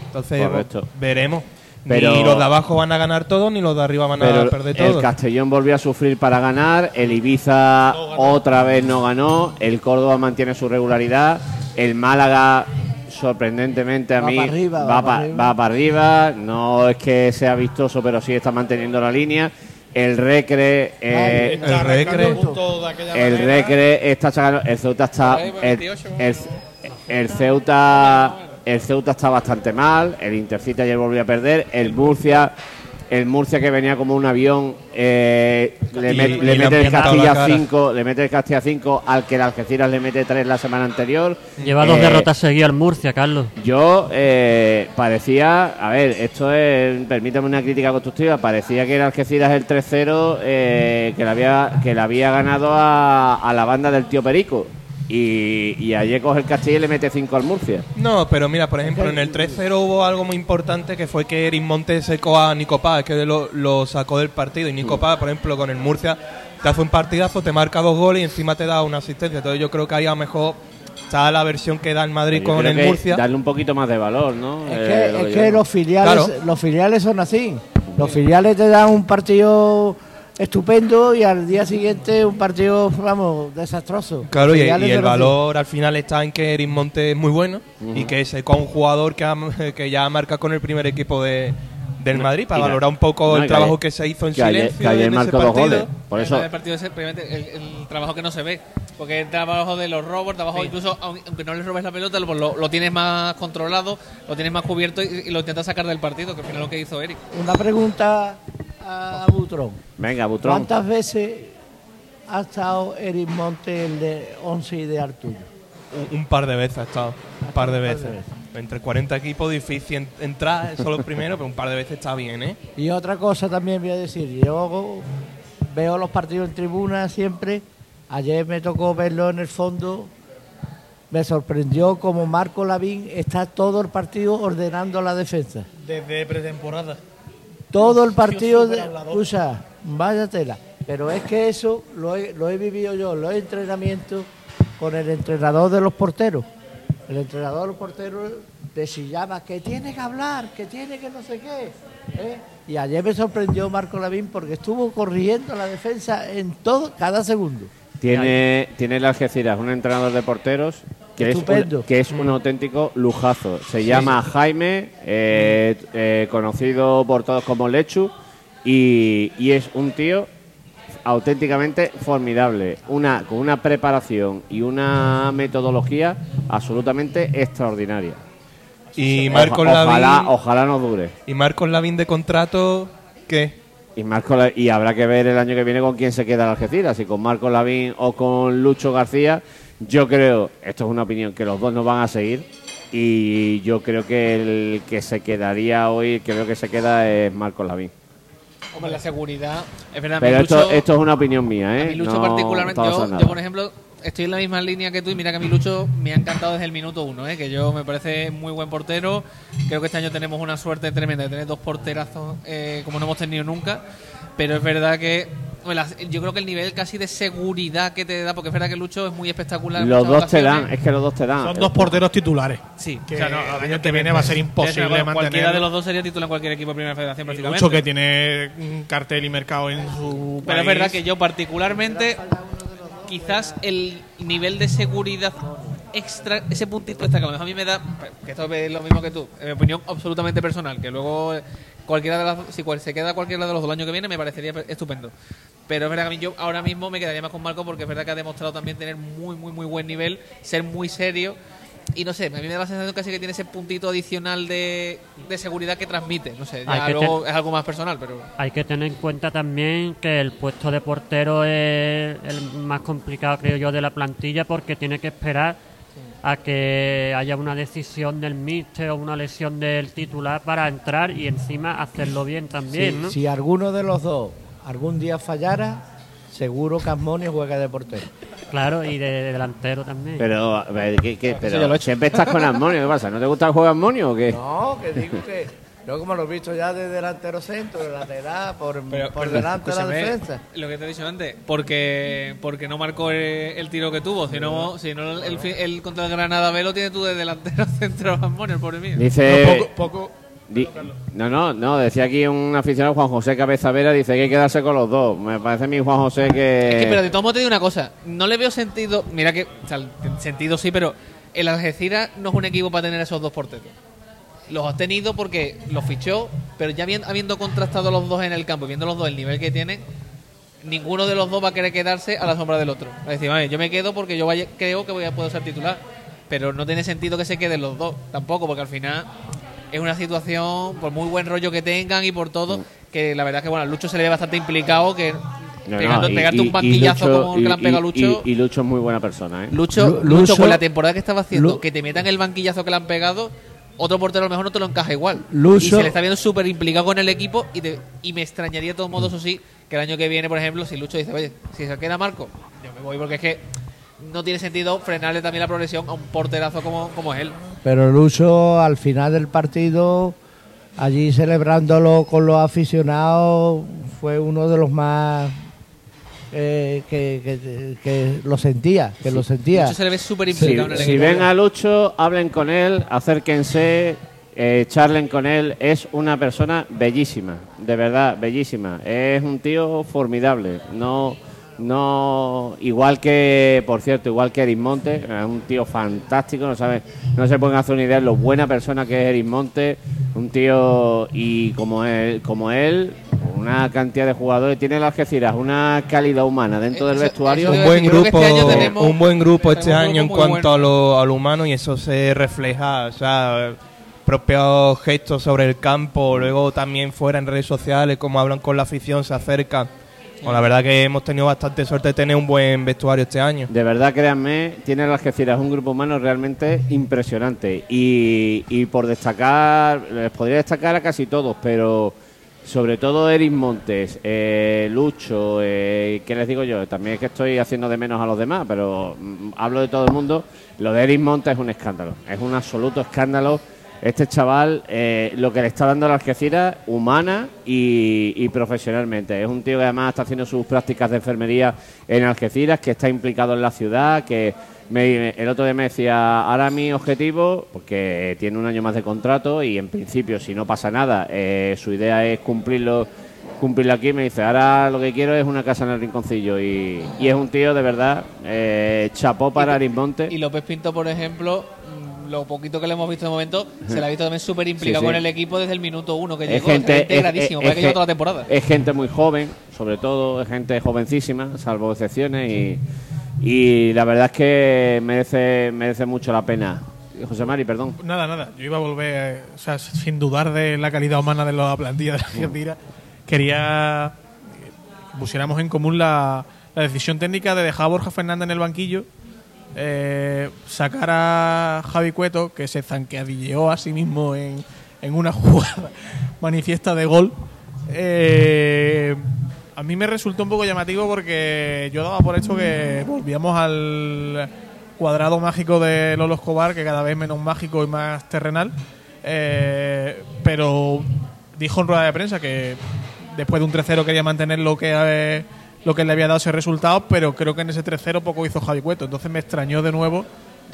Entonces, pues, veremos. Pero- ni los de abajo van a ganar todos, ni los de arriba van a perder el todos. Castellón volvió a sufrir para ganar, el Ibiza otra vez no ganó, el Córdoba mantiene su regularidad, el Málaga sorprendentemente a Va mí para arriba, va, va para pa- arriba. va para arriba, no es que sea vistoso, pero sí está manteniendo la línea. El Recre, eh, el Recre. el Recre está sacando, el Ceuta está, Ahí, el, 28, el- el Ceuta, el Ceuta está bastante mal, el Intercity ayer volvió a perder, el Murcia El Murcia que venía como un avión, eh, le, Y- met- y le le mete el Castilla cara. 5, le mete el Castilla 5 al que el Algeciras le mete 3 la semana anterior. Lleva dos Eh, derrotas seguidas al Murcia, Carlos. Yo eh, parecía, a ver, esto es, permítame una crítica constructiva, parecía que el Algeciras el 3-0 eh, que le había que le había ganado a, a la banda del tío Perico y, y ayer coge el Castilla y le mete 5 al Murcia. No, pero mira, por ejemplo, en el 3-0 hubo algo muy importante que fue que Eric Montes secó a Nico Paz, que lo, lo sacó del partido. Y Nico Paz, por ejemplo, con el Murcia, te hace un partidazo, te marca dos goles y encima te da una asistencia. Entonces yo creo que ahí a lo mejor está la versión que da el Madrid Yo con el Murcia. Darle un poquito más de valor, ¿no? Es Eh, que, lo es que los filiales Claro. los filiales son así. Los filiales te dan un partido estupendo y al día siguiente un partido, vamos, desastroso. Claro, y, filiales y el valor al final está en que Eric Montes es muy bueno y que a un jugador que, ha- que ya marca con el primer equipo de, del Madrid para y valorar un poco no, y el que trabajo ayer- que se hizo en que ayer- silencio que ayer en ese marcó dos partido. goles. Por eso, El partido es simplemente el, el trabajo que no se ve. Porque el trabajo de los robos, trabajo incluso, aun- aunque no le robes la pelota, lo, lo- lo tienes más controlado, lo tienes más cubierto y, y lo intentas sacar del partido, que al final es lo que hizo Eric. Una pregunta a Butrón. venga, Butrón. ¿Cuántas veces ha estado Eric Monte el de 11 y de Arturo? Un, un par de veces ha estado, un par de veces. Entre 40 equipos difícil en- entrar, eso los primeros, pero un par de veces está bien, ¿eh? Y otra cosa también voy a decir, yo veo los partidos en tribuna siempre, ayer me tocó verlo en el fondo, me sorprendió como Marco Lavín está todo el partido ordenando la defensa. Desde pretemporada. Todo el partido, de, escucha, vaya tela. Pero es que eso lo he, lo he vivido yo, los entrenamientos con el entrenador de los porteros. El entrenador de los porteros te chillaba que tiene que hablar, que tiene que no sé qué. ¿eh? Y ayer me sorprendió Marco Lavín porque estuvo corrigiendo la defensa en todo, cada segundo. Tiene, tiene el Algeciras un entrenador de porteros que es, un, que es un auténtico lujazo. Se llama Jaime, eh, eh, conocido por todos como Lechu, y, y es un tío auténticamente formidable, una con una preparación y una metodología absolutamente extraordinaria. Y Marcos Oja- ojalá, Lavín, ojalá no dure. y Marcos Lavín de contrato, ¿qué? Y Marco La- y habrá que ver el año que viene con quién se queda el Algeciras, si con Marco Lavín o con Lucho García. Yo creo, esto es una opinión, que los dos no van a seguir y yo creo que el que se quedaría hoy, creo que se queda es Marco Lavín. Hombre, la seguridad, es verdad, Pero esto, es una opinión mía, ¿eh? A mi Lucho No particularmente, yo, por ejemplo, estoy en la misma línea que tú y mira que a mi Lucho me ha encantado desde el minuto uno, ¿eh? que yo me parece muy buen portero. Creo que este año tenemos una suerte tremenda de tener dos porterazos eh, como no hemos tenido nunca. Pero es verdad que yo creo que el nivel casi de seguridad que te da, porque es verdad que Lucho es muy espectacular. Los dos te dan, ocasiones. es que los dos te dan. Son dos porteros titulares. Sí, Que o sea, no, el año que viene va a ser imposible bueno, Cualquiera mantener- de los dos sería titular en cualquier equipo de Primera Federación prácticamente. Mucho que tiene un cartel y mercado en su Pero es país. verdad que yo particularmente, quizás el nivel de seguridad extra, ese puntito extra que a lo mejor a mí me da, que esto es lo mismo que tú, en mi opinión absolutamente personal, que luego cualquiera de las, si cual- se queda cualquiera de los dos el año que viene me parecería pe- estupendo. Pero es verdad que a mí yo ahora mismo me quedaría más con Marco porque es verdad que ha demostrado también tener muy, muy, muy buen nivel, ser muy serio. Y no sé, a mí me da la sensación casi que tiene ese puntito adicional de, de seguridad que transmite. No sé, ya luego es algo más personal, pero... Hay que tener en cuenta también que el puesto de portero es el más complicado, creo yo, de la plantilla porque tiene que esperar a que haya una decisión del míster o una lesión del titular para entrar y encima hacerlo bien también, si, ¿no? si alguno de los dos algún día fallara, seguro que Asmonio juega de portero. Claro, y de, de delantero también. Pero, ¿qué- qué? Pero he siempre estás con Armonio, ¿qué pasa? ¿No te gusta el juego de Armonio o qué? No, que digo que yo como lo he visto ya de delantero centro, de lateral, por, Pero- por pero, delante de la defensa. Lo que te he dicho antes, porque porque no marcó el, el tiro que tuvo, si no, si no el, fi- el contra el Granada B lo tienes tú de delantero centro el pobre mío. Dice... No, poco, poco- Di- no, no, no, decía aquí un aficionado, Juan José Cabezavera, dice que hay que quedarse con los dos. Me parece a mí, Juan José, que... Es que, pero de todos modos te digo una cosa, no le veo sentido, mira que, o sea, sentido sí, pero el Algeciras no es un equipo para tener esos dos porteros. Los ha tenido porque los fichó, pero ya habiendo, habiendo contrastado los dos en el campo y viendo los dos el nivel que tienen, ninguno de los dos va a querer quedarse a la sombra del otro. Es decir, vale, yo me quedo porque yo vaya- creo que voy a poder ser titular, pero no tiene sentido que se queden los dos tampoco, porque al final es una situación, por muy buen rollo que tengan y por todo, que la verdad que bueno, a Lucho se le ve bastante implicado, que No, pegando- no, y- pegarte un banquillazo y Lucho- como el que le han y- pegado a y- Lucho. Y, y Lucho es muy buena persona, ¿eh? Lucho, Lu- Lucho, Lucho- con la temporada que estaba haciendo, Lu- que te metan el banquillazo que le han pegado, otro portero a lo mejor no te lo encaja igual. Lucho- y se le está viendo súper implicado con el equipo y, te- y me extrañaría de todos modos, eso sí, que el año que viene, por ejemplo, si Lucho dice, oye, si se queda Marco, yo me voy porque es que no tiene sentido frenarle también la progresión a un porterazo como, como es él. Pero Lucho al final del partido, allí celebrándolo con los aficionados, fue uno de los más eh, que, que- que lo sentía, que lo sentía. Lucho se le ve súper Si, implicado en el si ven a Lucho, hablen con él, acérquense, eh, charlen con él. Es una persona bellísima, de verdad, bellísima. Es un tío formidable. No, no, igual que, por cierto, igual que Eris Monte, es un tío fantástico. No sabe, no se pueden hacer una idea de lo buena persona que es Eris Monte. Un tío y como él, como él, una cantidad de jugadores. Tiene la Algeciras una calidad humana dentro del vestuario. eso un buen grupo, este tenemos- un buen grupo este año en cuanto a lo, a lo humano y eso se refleja, o sea, propios gestos sobre el campo, luego también fuera en redes sociales, como hablan con la afición, se acercan. Bueno, la verdad que hemos tenido bastante suerte de tener un buen vestuario este año. De verdad, créanme, tiene el Algeciras un grupo humano realmente impresionante. Y, y por destacar, les podría destacar a casi todos, pero sobre todo Eris Montes, eh, Lucho, eh, ¿qué les digo yo? También es que estoy haciendo de menos a los demás, pero mm, hablo de todo el mundo. Lo de Eris Montes es un escándalo, es un absoluto escándalo. Este chaval, eh, lo que le está dando a la Algeciras, humana y, y profesionalmente. Es un tío que además está haciendo sus prácticas de enfermería en Algeciras, que está implicado en la ciudad, que me- el otro día me decía, ahora mi objetivo, porque tiene un año más de contrato y en principio, si no pasa nada, eh, su idea es cumplirlo cumplirlo aquí, me dice, ahora lo que quiero es una casa en el rinconcillo. Y, y es un tío de verdad, eh, chapó para Arismonte. Y López Pinto, por ejemplo, lo poquito que le hemos visto de momento, se le ha visto también súper implicado Sí, sí. con el equipo desde el minuto uno que Es llegó. gente, es- integradísimo, es- parece que lleva toda la temporada. es gente muy joven, sobre todo, es gente jovencísima, salvo excepciones, y, y la verdad es que merece, merece mucho la pena. José Mari, perdón. Nada, nada. Yo iba a volver, o sea, sin dudar de la calidad humana de la plantilla de la Argentina. Quería que pusiéramos en común la, la decisión técnica de dejar a Borja Fernández en el banquillo, eh, sacar a Javi Cueto, que se zanqueadilleó a sí mismo en, en una jugada manifiesta de gol. Eh, a mí me resultó un poco llamativo porque yo daba por hecho que volvíamos al cuadrado mágico de Lolo Escobar, que cada vez menos mágico y más terrenal. Eh, pero dijo en rueda de prensa que después de un 3-0 quería mantener lo que, lo que le había dado ese resultado, pero creo que en ese 3-0 poco hizo Javi Cueto. Entonces me extrañó de nuevo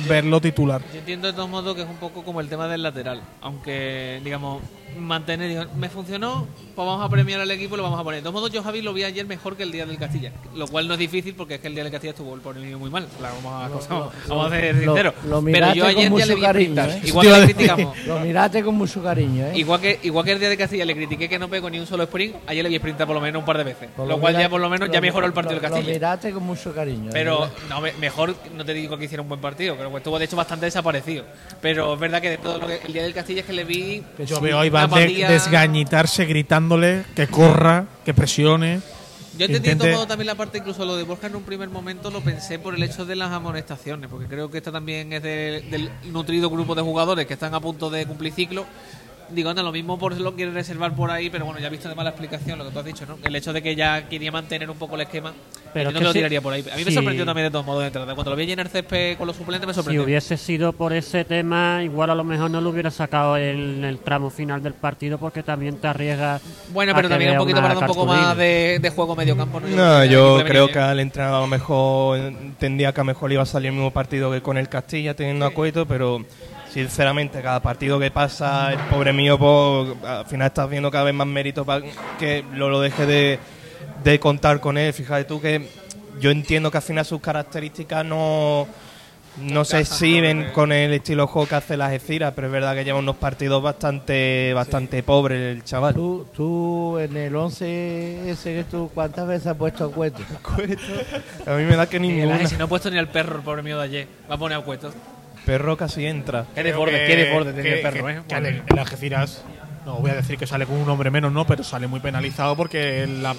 verlo titular. Yo entiendo de todos modos que es un poco como el tema del lateral. Aunque, digamos, mantener. digo, me funcionó, pues vamos a premiar al equipo y lo vamos a poner. De todos modos, yo Javi lo vi ayer mejor que el día del Castilla. Lo cual no es difícil porque es que el día del Castilla estuvo por el muy mal. Claro, vamos a, vamos, vamos a ser lo- sinceros. lo Pero miraste yo con ayer ya le vi cariño. ¿eh? Igual que le criticamos. Lo miraste con mucho cariño, ¿eh? Igual que, igual que el día de Castilla le critiqué que no pegó ni un solo sprint, ayer le vi sprintar por lo menos un par de veces. Por lo cual mira- ya por lo menos ya lo- mejoró el partido lo- del Castilla. Lo miraste con mucho cariño. ¿eh? Pero no, me- mejor no te digo que hiciera un buen partido, creo que estuvo de hecho bastante desaparecido. Pero es verdad que de todo lo que el día del Castilla es que le vi. Yo veo a Iván de- desgañitarse gritándole que corra, que presione. Yo entendí intente- todo también la parte, incluso lo de Borja en un primer momento lo pensé por el hecho de las amonestaciones, porque creo que esto también es de- del nutrido grupo de jugadores que están a punto de cumplir ciclo. Digo, anda, lo mismo por lo quiere reservar por ahí, pero bueno, ya he visto además la explicación, lo que tú has dicho, ¿no? El hecho de que ya quería mantener un poco el esquema, Pero no que lo si- tiraría por ahí. A mí me si- sorprendió también de todos modos de entrada. Cuando lo vi llenar césped con los suplentes me Si sorprendió. hubiese sido por ese tema, igual a lo mejor no lo hubiera sacado en el tramo final del partido porque también te arriesgas. Bueno, a pero que también un poquito para dar un poco más de, de juego medio campo. No, No, yo creo que al entrenador a lo mejor entendía que a lo mejor iba a salir el mismo partido que con el Castilla teniendo a Cueto, pero sinceramente cada partido que pasa, el pobre mío, pues, al final estás viendo cada vez más mérito para que lo, lo deje de, de contar con él. Fíjate tú que yo entiendo que al final sus características no no se exhiben con el estilo de juego que hace las Eciras, pero es verdad que lleva unos partidos bastante bastante pobres el chaval. Tú, tú en el 11 ese que tú, ¿cuántas veces has puesto a Cueto? A mí me da que ninguna. Si no he puesto ni al perro, el pobre mío de ayer. Va a poner a cuesto. Perro casi entra. Qué desborde, qué desborde tenía el perro, que- ¿eh? que el Algeciras no voy a decir que sale con un hombre menos, no, pero sale muy penalizado porque la,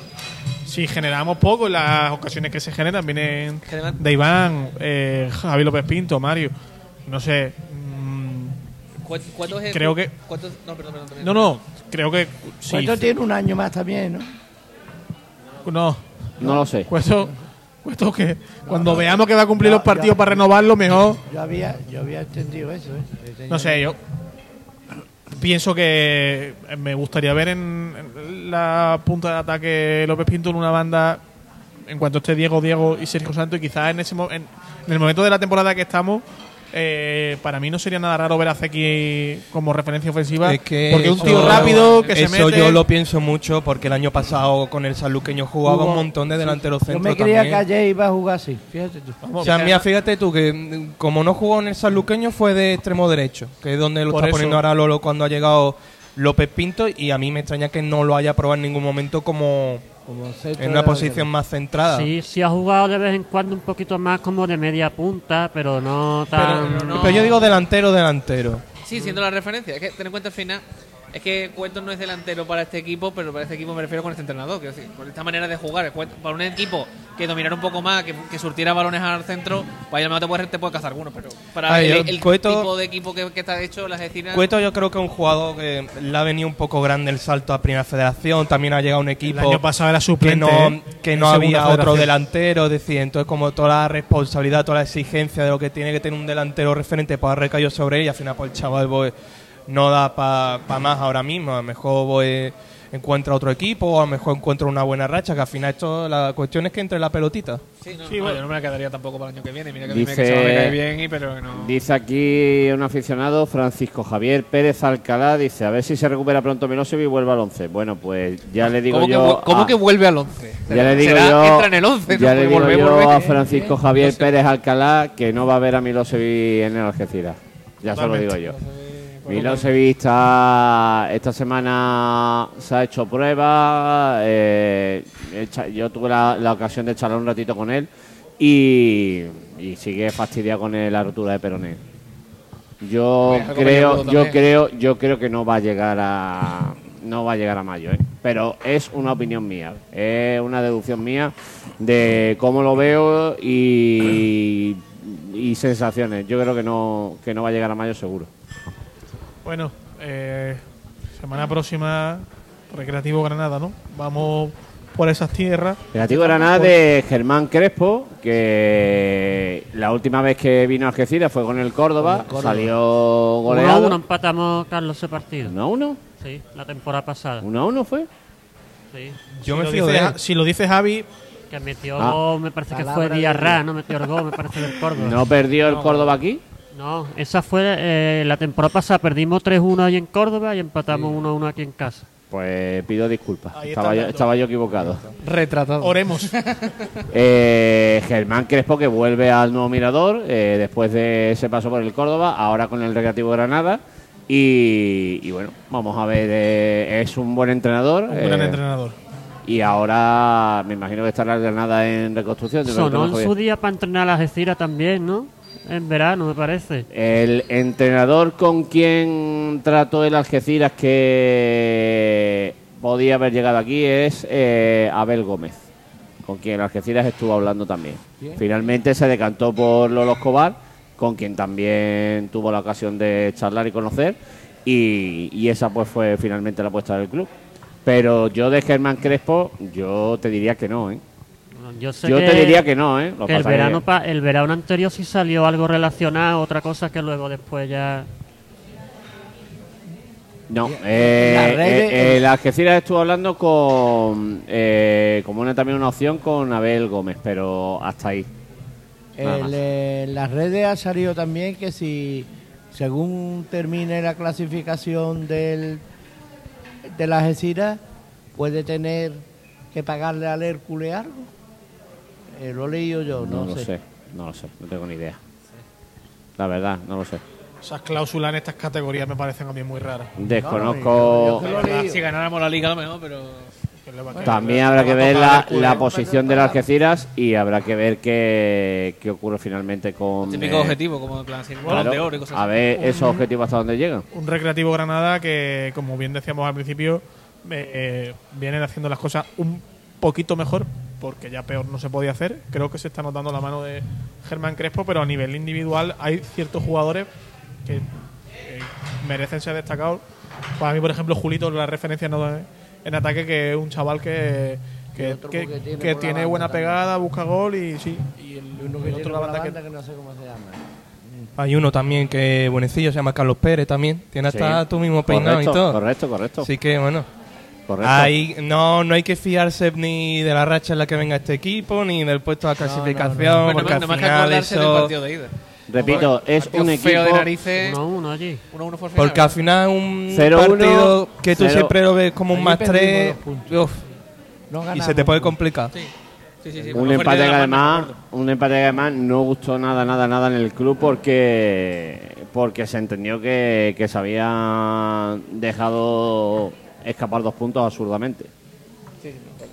si generamos poco, las ocasiones que se generan vienen de Iván, eh, Javi López Pinto, Mario. No sé. mm, ¿Cu- ¿Cuántos es- Creo que- cuántos- no, perdón, perdón, perdón. no, no, creo que. Sí, tiene un año más también, ¿no? no, No lo sé. Cuesto, Cuesto que cuando veamos que va a cumplir los partidos para renovarlo, mejor. Yo había, yo había entendido eso, ¿eh? No sé, yo pienso que me gustaría ver en, en la punta de ataque López Pinto en una banda en cuanto esté Diego, Diego y Sergio Santos y quizás en ese en, en el momento de la temporada que estamos eh, para mí no sería nada raro ver a Zeki como referencia ofensiva Es que porque es un eso- tío rápido que se eso mete yo lo pienso mucho porque el año pasado con el sanluqueño jugaba un montón de delanteros Yo centros me creía también. que ayer iba a jugar así, fíjate tú. O sea, mira, fíjate tú que mm, como no jugó en el sanluqueño fue de extremo derecho, que es donde lo Por está eso. poniendo ahora Lolo cuando ha llegado López Pinto y a mí me extraña que no lo haya probado en ningún momento como Como en una posición más centrada. Sí, sí ha jugado de vez en cuando un poquito más como de media punta, pero no tan... Pero no- Pero yo digo delantero, delantero. Sí, siendo la referencia. Es que ten en cuenta al final. Es que Cuentos no es delantero para este equipo, pero para este equipo me refiero con este entrenador. Quiero decir, con esta manera de jugar. Para un equipo que dominara un poco más, que, que surtiera balones al centro, pues ahí a lo mejor te puede, te puede cazar alguno. Pero para Ay, el, el el Cueto- tipo de equipo que, que está hecho, las Ecinas. Cueto yo creo que es un jugador que le ha venido un poco grande el salto a Primera Federación, también ha llegado un el equipo año pasado era que suplente no, que no había otro delantero, es decir, entonces como toda la responsabilidad, toda la exigencia de lo que tiene que tener un delantero referente para recaer sobre él y al final pues el chaval pues, no da para más ahora mismo, a lo mejor pues, encuentra otro equipo o a lo mejor encuentra una buena racha, que al final esto la cuestión es que entre la pelotita. Sí, no, Sí, no, bueno. yo no me la quedaría tampoco para el año que viene. Mira que Dice- que se a caer bien, y, pero no. Dice aquí un aficionado, Francisco Javier Pérez Alcalá, dice, a ver si se recupera pronto Milosevic y vuelve al 11. Bueno, pues ya le digo ¿Cómo, que, yo... vu- cómo a- que vuelve al 11? ya le digo yo, Entra en el 11, ya ¿no? le digo volver, yo volver. a Francisco Javier Pérez Alcalá que no va a ver a Milosevic en el Algeciras. Ya se lo digo yo. Milosevic esta semana se ha hecho pruebas. eh, yo tuve la, la ocasión de charlar un ratito con él y, y sigue fastidiado con el- la rotura de peroné. Yo Pues, creo, yo creo, yo creo que no va a llegar a, no va a llegar a mayo, ¿eh? pero es una opinión mía, es una deducción mía de cómo lo veo y, y sensaciones. Yo creo que no, que no va a llegar a mayo seguro. Bueno, eh, semana próxima, Recreativo Granada, ¿no? Vamos por esas tierras. Negativo Granada de Germán Crespo, que la última vez que vino a Algeciras fue con el Córdoba, salió 1 a goleado. 1 empatamos, Carlos, ese partido. 1 a 1, Sí, la temporada pasada. 1 a 1 fue. Sí. Yo si me lo fío dice, de él. Si lo dice Javi, Que metió Ah. gol, me parece que fue de Diarra. ¿no? Metió el gol, me parece, del Córdoba. No perdió el Córdoba aquí. No, esa fue eh, la temporada pasada. Perdimos 3-1 ahí en Córdoba y empatamos 1-1 aquí en casa. Pues pido disculpas. Estaba yo, dato. estaba yo equivocado. Retratado. oremos. Eh, Germán Crespo que vuelve al nuevo Mirador eh, después de ese paso por el Córdoba, ahora con el Recreativo Granada. Y, y bueno, vamos a ver, eh, es un buen entrenador. Un gran eh, entrenador. Y ahora me imagino que estará el Granada en reconstrucción. ¿te parece, Sonó en su día para entrenar a las Algeciras también, ¿no? En verano, me parece. El entrenador con quien trató el Algeciras que podía haber llegado aquí es eh, Abel Gómez, con quien el Algeciras estuvo hablando también. Finalmente se decantó por Lolo Escobar, con quien también tuvo la ocasión de charlar y conocer, y, y esa pues fue finalmente la apuesta del club. Pero yo de Germán Crespo, yo te diría que no, ¿eh? Yo sé Yo que, te diría que no, ¿eh? Lo que el verano, pa- el verano anterior sí salió algo relacionado, otra cosa que luego después ya... No, eh, Las redes- eh, el Algeciras estuvo hablando con eh, como una también una opción con Abel Gómez, pero hasta ahí. El, eh, en las redes ha salido también que si según termine la clasificación del, de las Algeciras puede tener que pagarle al Hércules algo. Eh, lo he leído yo, No, no, lo sé. sé. no lo sé, no tengo ni idea. La verdad, no lo sé. Esas cláusulas en estas categorías me parecen a mí muy raras. Desconozco. yo- yo- La verdad, si ganáramos la liga a lo mejor, pero. También habrá que ver la, la posición de las Algeciras y habrá que ver qué, qué ocurre finalmente con. Típico eh, objetivo, como en plan así, claro, de oro y cosas a así. ver esos objetivos hasta dónde llegan. un Recreativo Granada que, como bien decíamos al principio, eh, eh, vienen haciendo las cosas un poquito mejor, porque ya peor no se podía hacer. Creo que se está notando la mano de Germán Crespo, pero a nivel individual hay ciertos jugadores que eh, merecen ser destacados. Para mí, por ejemplo, Julito, la referencia no es- en ataque, que es un chaval que, que, otro tiene buena también. pegada, busca gol y sí. Y el, Uno el que otro tiene la banda que- banda que no sé cómo se llama. Hay uno también que es buenecillo, se llama Carlos Pérez también. Tiene hasta Sí. tu mismo peinado correcto, y todo. Correcto, correcto. Así que bueno. Correcto. Ahí no, no hay que fiarse ni de la racha en la que venga este equipo, ni del puesto de clasificación, no, al no más que final del eso... partido de ida. Repito, es un feo de equipo. narices. 1-1 allí. 1-1 fue el Porque al final un 0-1, partido que tú 0. siempre lo ves como un más perdimos 3 los puntos. No y se te puede complicar. Sí, sí, sí. sí, Un empate que además, un empate que además no gustó nada, nada, nada en el club porque porque se entendió que, que se había dejado escapar dos puntos absurdamente.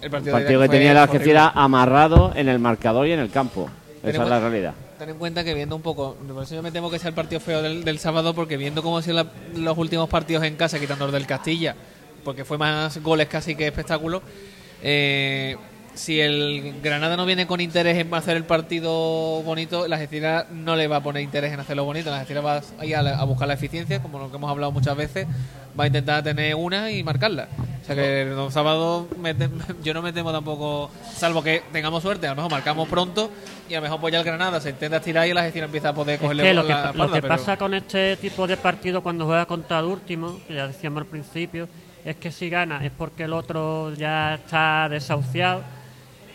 El partido, partido que tenía la Algeciras amarrado en el marcador y en el campo. Esa es la realidad. Ten en cuenta que viendo un poco, por eso yo me temo que sea el partido feo del, del sábado, porque viendo cómo han sido la- los últimos partidos en casa, quitando el del Castilla, porque fue más goles casi que espectáculo, eh, si el Granada no viene con interés en hacer el partido bonito, la Algeciras no le va a poner interés en hacerlo bonito, la Algeciras va a, ir a, la- buscar la eficiencia, como lo que hemos hablado muchas veces, va a intentar tener una y marcarla. O sea que los sábados me tem- yo no me temo tampoco, salvo que tengamos suerte, a lo mejor marcamos pronto y a lo mejor pues ya el Granada se intenta estirar y la Algeciras empieza a poder Es cogerle que lo la que, pa- lo espalda, que pero- pasa con este tipo de partido cuando juega contra el último, que ya decíamos al principio, es que si gana es porque el otro ya está desahuciado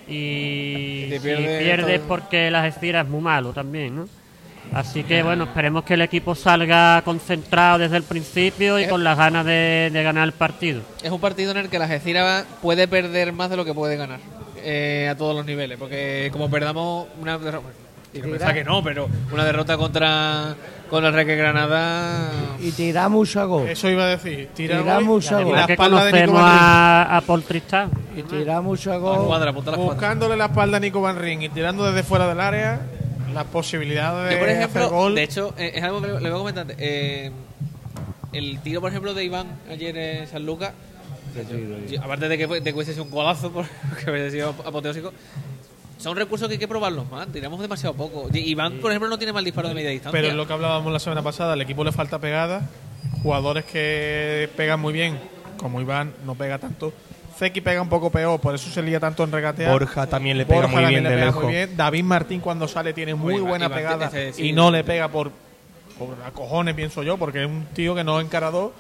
y si pierde, pierde es todo- porque las Algeciras es muy malo también, ¿no? Así que bueno, esperemos que el equipo salga concentrado desde el principio y con las ganas de, de ganar el partido. es un partido en el que la Algeciras puede perder más de lo que puede ganar eh, a todos los niveles porque como perdamos una pensaba que no pero una derrota contra con el Reque Granada Y tiramos a gol. Eso iba a decir. Tira Tiramos a y gol. la ¿Para qué espalda de Nico a, a Paul Tristán? Y tiramos a la gol. cuadra. Buscándole la espalda a Nico Van Rijn y tirando desde fuera del área, las posibilidades Yo, por de ejemplo, hacer gol. de hecho, eh, es algo que le voy a comentar. eh, el tiro, por ejemplo, de Iván ayer en San Lucas, aparte de que, fue- de que hubiese sido un golazo, porque hubiese sido apoteósico, son recursos que hay que probarlos más. Tiramos demasiado poco. Iván, por ejemplo, no tiene mal disparo de media distancia. Pero es lo que hablábamos la semana pasada, al equipo le falta pegada, jugadores que pegan muy bien, como Iván no pega tanto. Zeki pega un poco peor, por eso se lía tanto en regatear. Borja también le pega Borja muy también bien le de pega lejos. muy bien. David Martín cuando sale tiene muy Iván- buena Iván pegada ese- sí. y no le pega por, por a cojones, pienso yo, porque es un tío que no encarador,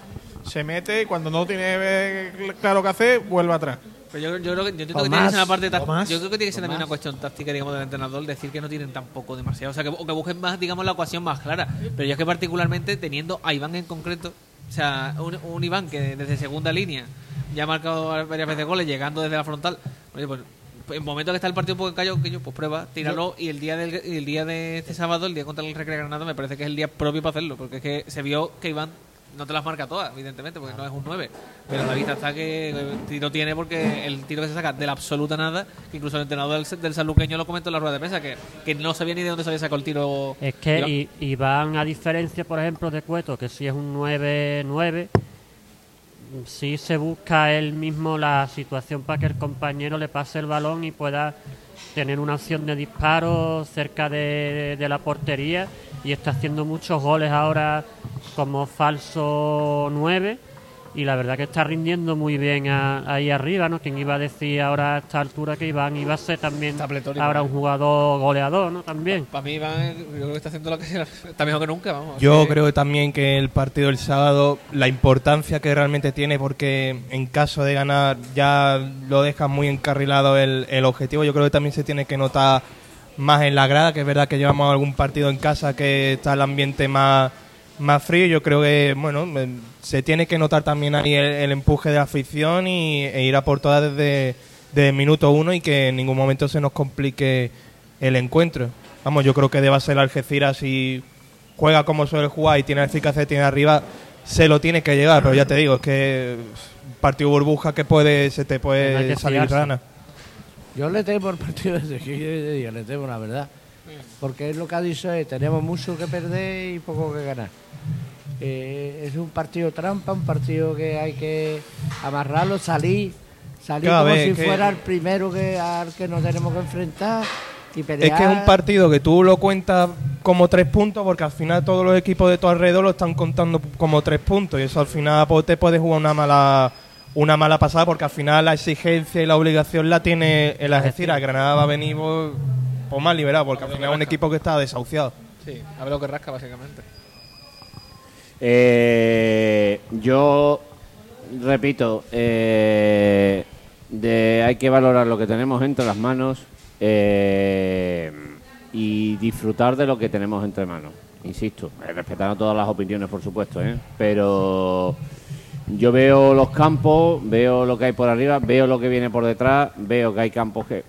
se mete y cuando no tiene claro qué hacer, vuelve atrás. Pero yo, yo creo que, yo entiendo que tiene que ser una parte táctica. Tomás, Yo creo que tiene que ser también una cuestión táctica, digamos, del entrenador, decir que no tienen tampoco demasiado. O sea, que, o que busquen más, digamos, la ecuación más clara. Pero yo es que particularmente teniendo a Iván en concreto, o sea, un, un Iván que desde segunda línea ya ha marcado varias veces goles, llegando desde la frontal. Oye, pues en el momento que está el partido un poco en callo, que yo, pues prueba, tíralo. Y el día, del, el día de este sábado, el día contra el Recre Granada, me parece que es el día propio para hacerlo. Porque es que se vio que Iván no te las marca todas, evidentemente, porque no es un 9. Pero la vista está que el tiro tiene porque el tiro que se saca de la absoluta nada, que incluso el entrenador del, del sanluqueño lo comentó en la rueda de prensa, que, que no sabía ni de dónde se había sacado el tiro. Es que Iván. I- Iván, a diferencia, por ejemplo, de Cueto, que sí es un 9-9, sí se busca él mismo la situación para que el compañero le pase el balón y pueda tener una opción de disparo cerca de, de la portería y está haciendo muchos goles ahora como falso 9 y la verdad que está rindiendo muy bien a- ahí arriba, ¿no? Quien iba a decir ahora a esta altura que Iván iba a ser también ahora un jugador goleador, ¿no? También. Para mí, Iván, yo creo que está haciendo lo que. Está mejor que nunca, vamos. Yo creo también que el partido del sábado, la importancia que realmente tiene, porque en caso de ganar ya lo deja muy encarrilado el, el objetivo, yo creo que también se tiene que notar más en la grada, que es verdad que llevamos algún partido en casa que está el ambiente más, más frío, yo creo que, bueno, se tiene que notar también ahí el, el empuje de la afición y, e ir a por todas desde, desde el minuto uno y que en ningún momento se nos complique el encuentro. Vamos, yo creo que deba ser Algeciras si juega como suele jugar y tiene la eficacia que tiene arriba, se lo tiene que llevar, pero ya te digo, es que partido burbuja que puede se te puede salir rana. Yo le temo el partido de que yo le temo, la verdad. Porque es lo que ha dicho él, tenemos mucho que perder y poco que ganar. Eh, es un partido trampa, un partido que hay que amarrarlo, salir, salir Claro, como si que- fuera el primero que al que nos tenemos que enfrentar y pelear. Es que es un partido que tú lo cuentas como tres puntos porque al final todos los equipos de tu alrededor lo están contando como tres puntos y eso al final pues, te puede jugar una mala una mala pasada porque al final la exigencia y la obligación la tiene el Algeciras. Granada va a venir pues, pues, más liberado porque al final es un equipo que está desahuciado. Sí, a ver lo que rasca, básicamente. Eh, yo repito, eh, de, hay que valorar lo que tenemos entre las manos eh, y disfrutar de lo que tenemos entre manos. Insisto, eh, respetando todas las opiniones, por supuesto, ¿eh? pero yo veo los campos, veo lo que hay por arriba, veo lo que viene por detrás, veo que hay campos que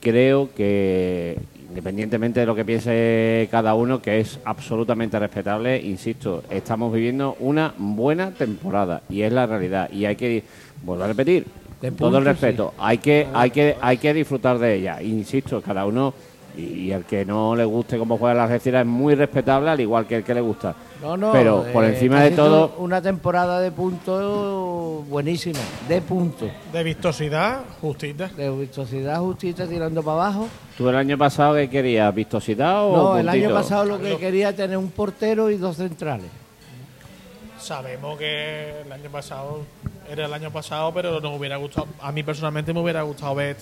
creo que independientemente de lo que piense cada uno, que es absolutamente respetable, insisto, estamos viviendo una buena temporada y es la realidad y hay que vuelvo a repetir con todo el respeto, hay que hay que hay que disfrutar de ella, insisto, cada uno y, y el que no le guste cómo juega la Algeciras es muy respetable, al igual que el que le gusta. No, no, Pero por eh, encima está de todo, Una temporada de puntos buenísima, de puntos. De vistosidad, justita. De vistosidad justita tirando para abajo. ¿tú el año pasado qué querías? ¿Vistosidad o No, el año pasado lo que quería tener un portero y dos centrales. Sabemos que el año pasado era el año pasado, pero nos hubiera gustado, a mí personalmente me hubiera gustado ver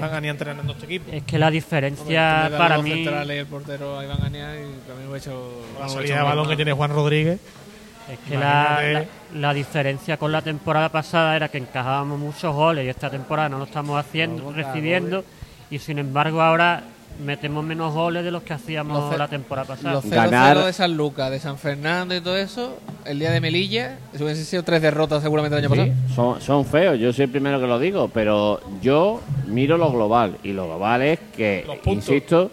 a Gani entrenando este equipo. Es que la diferencia para los mí centrales y el portero a Iván y también he hecho. La salida de balón que tiene Juan Rodríguez. es que la, la, diferencia con la temporada pasada era que encajábamos muchos goles y esta temporada no lo estamos haciendo, recibiendo y sin embargo ahora metemos menos goles de los que hacíamos Los la temporada pasada. Los 0-0 Ganar- de San Lucas, de San Fernando y todo eso, el día de Melilla, eso hubiesen sido tres derrotas seguramente el año Sí, pasado. son, son feos, yo soy el primero que lo digo, pero yo miro lo global y lo global es que, insisto,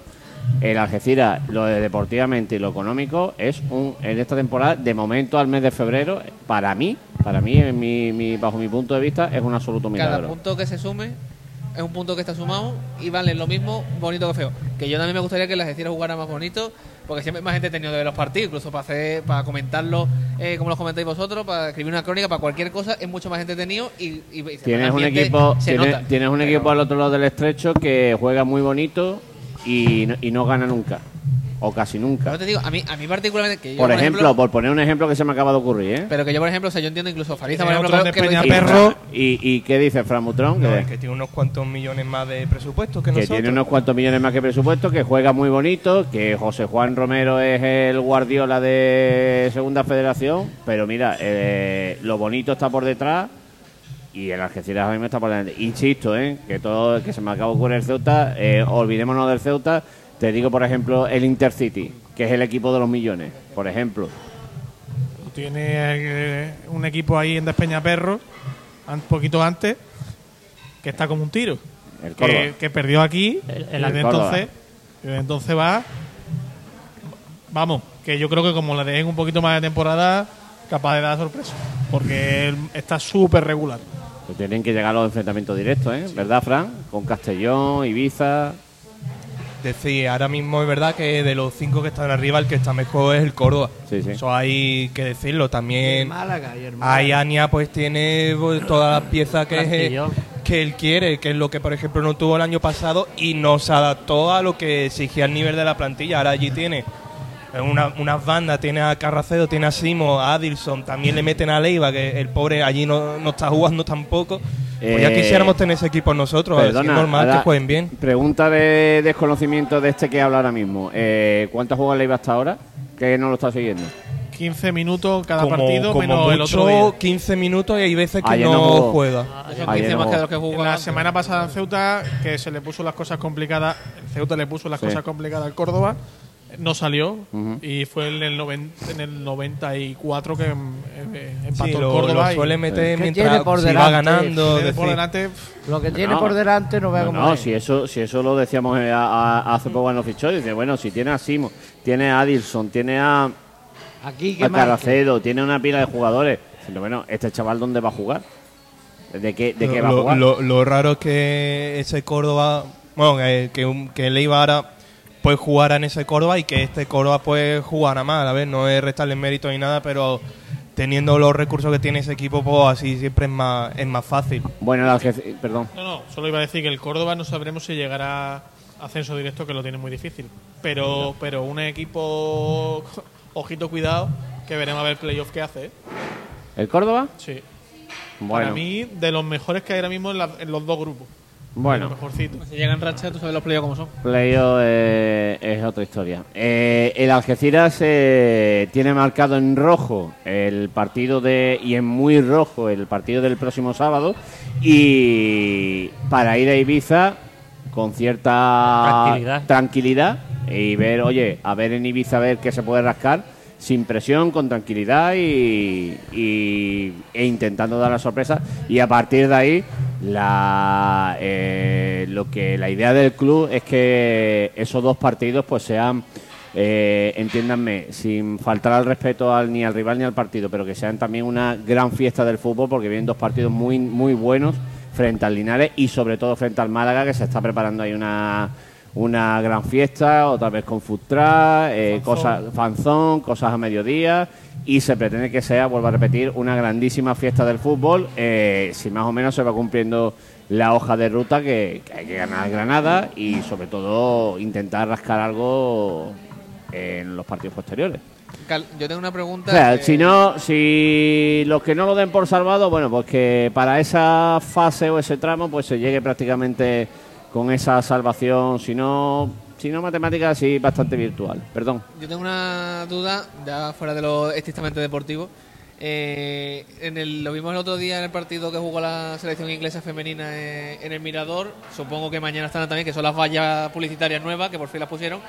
el Algeciras, lo de deportivamente y lo económico, es un en esta temporada, de momento al mes de febrero, para mí, para mí, en mi, mi- bajo mi punto de vista, es un absoluto Cada milagro. punto que se sume es un punto que está sumado y vale lo mismo bonito que feo. Que yo también me gustaría que las Algeciras jugara más bonito, porque siempre más gente ha tenido de ver los partidos, incluso para hacer, para comentarlo eh, como los comentáis vosotros, para escribir una crónica, para cualquier cosa, es mucho más entretenido y, Tienes un equipo, se tienes, nota. tienes un equipo al otro lado del estrecho que juega muy bonito y, no- y no gana nunca, o casi nunca. Pero te digo, a mí, a mí particularmente, que yo, Por ejemplo, por poner un ejemplo que se me acaba de ocurrir, ¿eh? pero que yo, por ejemplo, o sea, yo entiendo incluso Fariza, por ejemplo, que, que Peña dice- Perro. ¿Y, y qué dice Fran Mutrón? No, Que- es que tiene unos cuantos millones más de presupuesto que, que nosotros. tiene unos cuantos millones más que presupuesto, que juega muy bonito, que José Juan Romero es el guardiola de Segunda Federación, pero mira, eh, lo bonito está por detrás y el Algeciras ahora mismo está por delante. Insisto, ¿eh? que todo que se me acaba de ocurrir el Ceuta, eh, olvidémonos del Ceuta. Te digo, por ejemplo, el Intercity, que es el equipo de los millones, por ejemplo. Tiene eh, un equipo ahí en Despeñaperro, un poquito antes, que está como un tiro. El. Que, que perdió aquí El- el desde Córdoba. entonces, entonces va. Vamos, que yo creo que como le dejen un poquito más de temporada, capaz de dar sorpresa. Porque él está súper regular. Que tienen que llegar a los enfrentamientos directos, ¿eh? ¿Verdad, Fran? Con Castellón, Ibiza. Decir, ahora mismo es verdad que de los cinco que están arriba, el que está mejor es el Córdoba. Sí, sí. Eso hay que decirlo. El También Málaga y el Málaga. Ahí Ania pues tiene pues, todas las piezas que, Plantillón. que él quiere, que es lo que por ejemplo no tuvo el año pasado y no se adaptó a lo que exigía el nivel de la plantilla. Ahora allí tiene eh, una- unas bandas, tiene a Carracedo, tiene a Simo, a Adilson, también le meten a Leiva, que el pobre allí no, no está jugando tampoco. Pues ya Eh, quisiéramos tener ese equipo nosotros, a ver si es Perdona, normal ahora, que jueguen bien. Pregunta de desconocimiento de este que habla ahora mismo. Eh, ¿Cuántas jugadas le iba hasta ahora? Que no lo está siguiendo. 15 minutos cada Como, partido, como menos el otro mucho día. 15 minutos y hay veces que Ayer no no, juega. Son Ayer 15 no más que jugó. los que jugó En la antes. semana pasada en Ceuta, que se le puso las cosas complicadas, Ceuta le puso las Sí. cosas complicadas al Córdoba, no salió y fue en el, noven- en el 94 que eh, empató Sí, lo, Córdoba. lo y suele meter ¿Qué mientras tiene por si va ganando. tiene por delante, Lo que tiene No. por delante no vea No, cómo no, es. si eso, si eso lo decíamos a- a- hace poco en los fichos, dice, bueno, si tiene a Simo, tiene a Adilson, tiene a Aquí que a marque. Carracedo, tiene una pila de jugadores. Pero bueno, ¿este chaval dónde va a jugar? ¿De qué, de qué va a jugar? lo- lo raro es que ese Córdoba, bueno, que, que, un- que el Eibar pues jugara en ese Córdoba y que este Córdoba pues jugara mal. A ver, no es restarle mérito ni nada, pero teniendo los recursos que tiene ese equipo, pues así siempre es más, es más fácil. Bueno, perdón. No, no, solo iba a decir que el Córdoba no sabremos si llegará a ascenso directo, que lo tiene muy difícil. Pero, pero un equipo, ojito, cuidado, que veremos a ver el playoff que hace. ¿eh? ¿El Córdoba? Sí. Bueno, Para mí, de los mejores que hay ahora mismo en, la- en los dos grupos. Bueno. los mejorcitos. Si llegan racha, tú sabes los playoffs como son. Playo eh, es otra historia. Eh, el Algeciras eh, tiene marcado en rojo el partido de y en muy rojo el partido del próximo sábado y para ir a Ibiza con cierta Tranquilidad. tranquilidad y ver, oye, a ver en Ibiza a ver qué se puede rascar sin presión, con tranquilidad y, y- e intentando dar la sorpresa y a partir de ahí la eh, lo que la idea del club es que esos dos partidos pues sean eh, entiéndanme sin faltar al respeto al, ni al rival ni al partido pero que sean también una gran fiesta del fútbol porque vienen dos partidos muy muy buenos frente al Linares y sobre todo frente al Málaga que se está preparando ahí una una gran fiesta, otra vez con food truck, eh, cosas, fanzón, cosas a mediodía y se pretende que sea, vuelvo a repetir, una grandísima fiesta del fútbol eh, si más o menos se va cumpliendo la hoja de ruta que, que hay que ganar Granada y sobre todo intentar rascar algo en los partidos posteriores. Cal- Yo tengo una pregunta. O sea, que- si no, si los que no lo den por salvado, bueno, pues que para esa fase o ese tramo, pues se llegue prácticamente con esa salvación, si no, si no matemática, sí bastante virtual. Perdón. Yo tengo una duda, ya fuera de lo estrictamente deportivo. Eh, en el, lo vimos el otro día en el partido que jugó la selección inglesa femenina eh, en el Mirador. Supongo que mañana estarán también, que son las vallas publicitarias nuevas, que por fin las pusieron.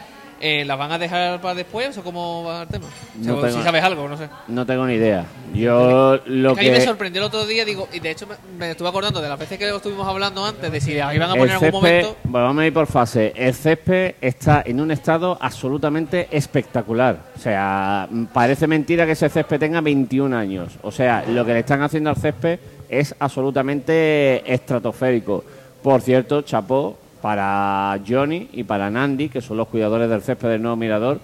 Eh, ¿Las van a dejar para después o cómo va el tema? O sea, No tengo- si sabes algo, no sé. No tengo ni idea. Yo lo Es que a mí me sorprendió el otro día, digo, y de hecho me, me estuve acordando de las veces que lo estuvimos hablando antes, de si las iban a poner en algún momento. bueno, vamos a ir por fase. El césped está en un estado absolutamente espectacular. O sea, parece mentira que ese césped tenga 21 años. O sea, lo que le están haciendo al césped es absolutamente estratosférico. Por cierto, chapó para Johnny y para Nandi, que son los cuidadores del césped del nuevo mirador.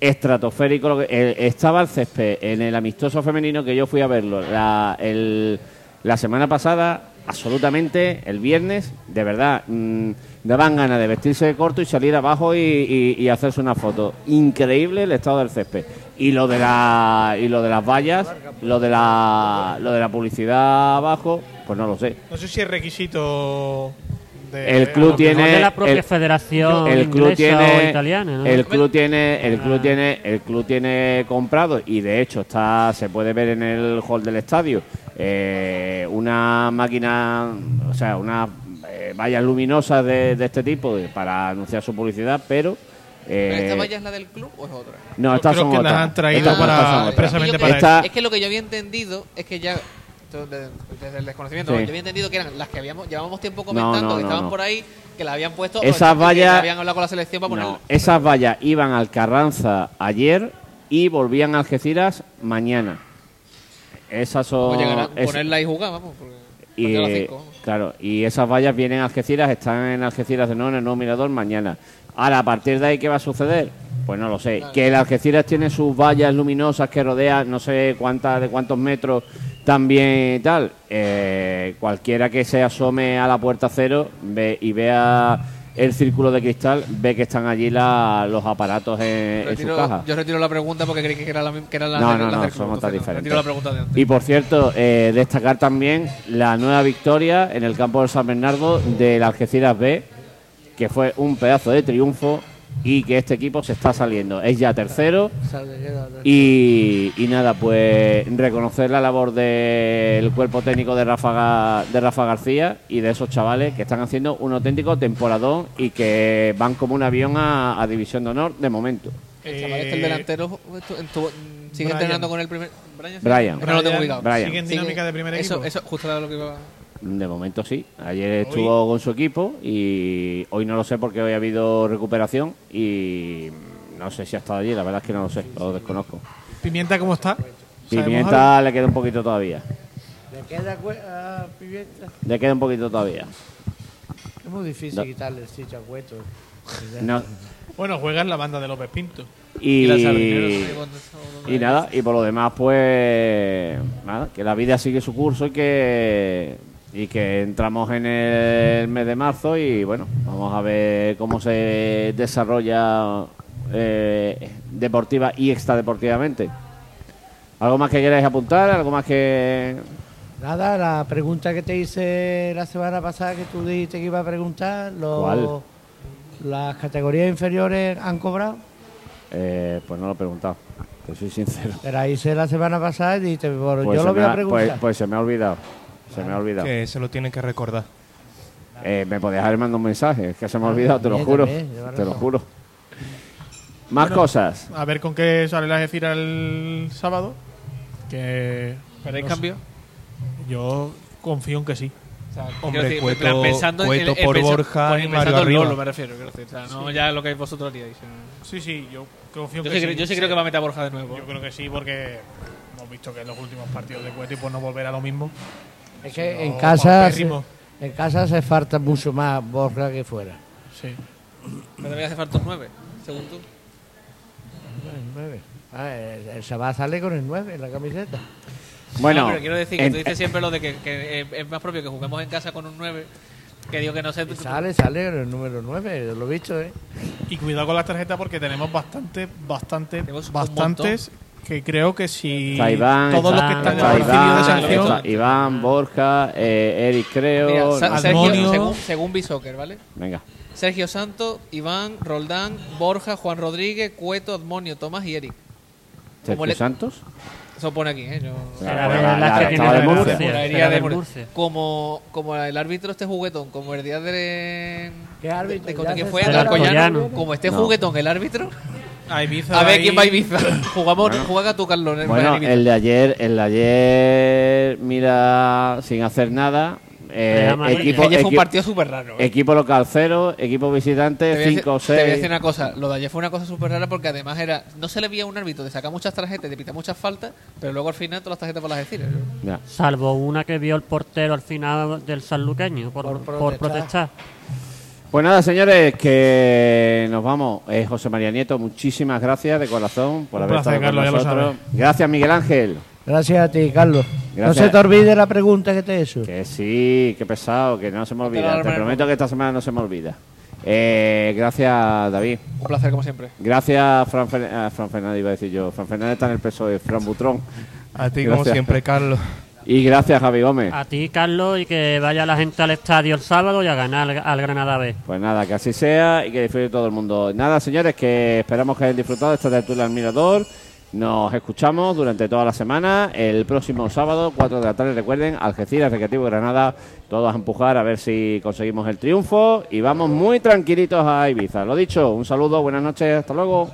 Estratosférico. eh, estaba el césped en el amistoso femenino que yo fui a verlo la, el- la semana pasada, absolutamente, el viernes, de verdad, mm, daban ganas de vestirse de corto y salir abajo y, y- y hacerse una foto. Increíble el estado del césped. Y lo de la y lo de las vallas, lo de la lo de la publicidad abajo, pues no lo sé. No sé si es requisito de. El club tiene de la propia el- federación el club inglesa o tiene italiana, ¿no? el club tiene el club tiene el club tiene comprado y de hecho está se puede ver en el hall del estadio eh, una máquina o sea una eh, vallas luminosas de, de este tipo de- para anunciar su publicidad pero ¿Pero esta eh, valla es la del club o es otra? no estas creo son que las otras. han traído Estas- para- expresamente para Esta- Es que lo que yo había entendido es que ya esto de- desde el desconocimiento, Sí. yo había entendido que eran las que habíamos llevábamos tiempo comentando no, que estaban no. por ahí, que la habían puesto, Esas vallas- habían hablado con la selección para ponerla. No, esas vallas iban al Carranza ayer y volvían a Algeciras mañana. Esas son. Es- ponerla y jugar, vamos. Porque y, partido a las cinco, vamos. claro, y esas vallas vienen a Algeciras, están en Algeciras de nuevo en el nuevo mirador mañana. Ahora, a partir de ahí, ¿qué va a suceder? Pues no lo sé. Que el Algeciras tiene sus vallas luminosas que rodean no sé cuántas, de cuántos metros también y tal. Eh, cualquiera que se asome a la puerta cero ve, y vea el círculo de cristal, ve que están allí la- los aparatos en, en sus Retiro- cajas. yo retiro la pregunta porque creí que era la, que era la, No, del- no, la no, del son no. diferentes. Retiro la pregunta de antes. Y por cierto, eh, destacar también la nueva victoria en el campo de San Bernardo del Algeciras B, que fue un pedazo de triunfo y que este equipo se está saliendo. Es ya tercero y, y nada, pues reconocer la labor del cuerpo técnico de Rafa, Ga- de Rafa García y de esos chavales que están haciendo un auténtico temporadón y que van como un avión a, a División de Honor de momento. El chaval este, el Eh, delantero, sigue Brian. entrenando con el primer. Brian. Brian. No lo tengo ubicado. Brian. Sigue en Sigue- dinámica de primer eso, equipo. Eso, justo era lo que iba. De momento sí. Ayer estuvo con su equipo y hoy no lo sé porque hoy ha habido recuperación y no sé si ha estado allí, la verdad es que no lo sé, lo desconozco. Pimienta, ¿cómo está? Pimienta le queda un poquito todavía. ¿Le queda a Pimienta? Le queda un poquito todavía. Es muy difícil No. quitarle el sitio a Cueto. No, Bueno, juega en la banda de López Pinto. y, estaba- y nada, y por lo demás, pues nada, que la vida sigue su curso y que y que entramos en el mes de marzo y bueno, vamos a ver cómo se desarrolla eh, deportiva y extradeportivamente. ¿Algo más que queráis apuntar? ¿Algo más que...? Nada, la pregunta que te hice la semana pasada que tú dijiste que iba a preguntar, las categorías inferiores han cobrado. eh, pues no lo he preguntado, te soy sincero. Te la hice la semana pasada y dijiste, "Bueno, Pues yo lo voy a ha- preguntar. pues, pues se me ha olvidado. Se me ha olvidado. Que se lo tiene que recordar. Eh, me podías haber mandado un mensaje, es que se me ha olvidado, te lo juro. Te lo juro. Más cosas. A ver con qué sale la Algeciras el sábado. Que. ¿Queréis no sé. cambio? Yo confío en que sí. O sea, Hombre, decir, Cueto- pensando Cueto en- por Borja y pensando Mario en arriba. Lolo, me refiero, decir. O sea, no ya lo que vosotros haríais. Sí, sí, yo confío en Yo que sí, sí. creo, yo sí creo que va a meter a Borja de nuevo. Yo creo que sí, porque hemos visto que en los últimos partidos de Cueti pues no volverá lo mismo. Es que No, en casa, se, en casa se falta mucho más Borja que fuera. Sí. Me debería hacer falta un 9, según tú. El 9. Ah, el, el Sabá sale con el 9 en la camiseta. Bueno, No, pero quiero decir que en- tú dices siempre lo de que, que es- más propio que juguemos en casa con un 9 que digo que no sé. Sale, sale con el número 9, yo lo he visto, ¿eh? Y cuidado con las tarjetas porque tenemos bastante, bastante, Tenemos bastantes que creo que si Está Iván, todos los que está- están está recibidos de Iván, sanción, está Iván, Borja, eh, Eric creo. Mira, Sa- no- Sergio, según, según Bisoccer, ¿vale? Venga. Sergio Santos, Iván, Roldán, Borja, Juan Rodríguez, Cueto, Admonio, Tomás y Eric. Sergio le- Santos. Eso pone aquí, ¿eh? Yo- Será la- que de Murcia. Murcia. De Murcia. Como, como el árbitro este juguetón, como el día de. ¿Qué árbitro? de- Ya ¿Contra quién se fue? De Alcoyano. Alcoyano. Como este No. juguetón, el árbitro. a Ibiza A ver ahí- quién va a Ibiza. Jugamos, juega tú, Carlos. en- Bueno, el de ayer, el de ayer, mira, sin hacer nada. eh, equipo, Ayer fue un partido súper raro. ¿eh? equipo local cero, equipo Te visitante voy a decir- 5 Te voy a decir 6. una cosa, lo de ayer fue una cosa súper rara porque además era, no se le veía a un árbitro de sacar muchas tarjetas, de pitar muchas faltas, pero luego al final todas las tarjetas por las decir. Salvo una que vio el portero al final del sanluqueño por, Por por protestar. Pues nada, señores, que nos vamos. Eh, José María Nieto, muchísimas gracias de corazón por Un haber placer, estado con Carlos, ya lo nosotros. Gracias, Miguel Ángel. Gracias a ti, Carlos. No se te olvide la pregunta que te he hecho. Que sí, que pesado, que no se me olvida. Te prometo que esta semana no se me olvida. Eh, gracias, David. Un placer como siempre. Gracias, Fran, Fer- ah, Fran Fernández, iba a decir yo. Fran Fernández está en el peso de Fran Butrón. A ti, como siempre, Carlos. Y gracias, Javi Gómez. A ti, Carlos, y que vaya la gente al estadio el sábado y a ganar al, Granada B. Pues nada, que así sea y que disfrute todo el mundo. Nada, señores, que esperamos que hayan disfrutado de esta tertulia al Mirador. Nos escuchamos durante toda la semana. El próximo sábado, 4 de la tarde, recuerden, Algeciras, Recreativo Granada. Todos a empujar a ver si conseguimos el triunfo. Y vamos muy tranquilitos a Ibiza. Lo dicho, un saludo, buenas noches, hasta luego.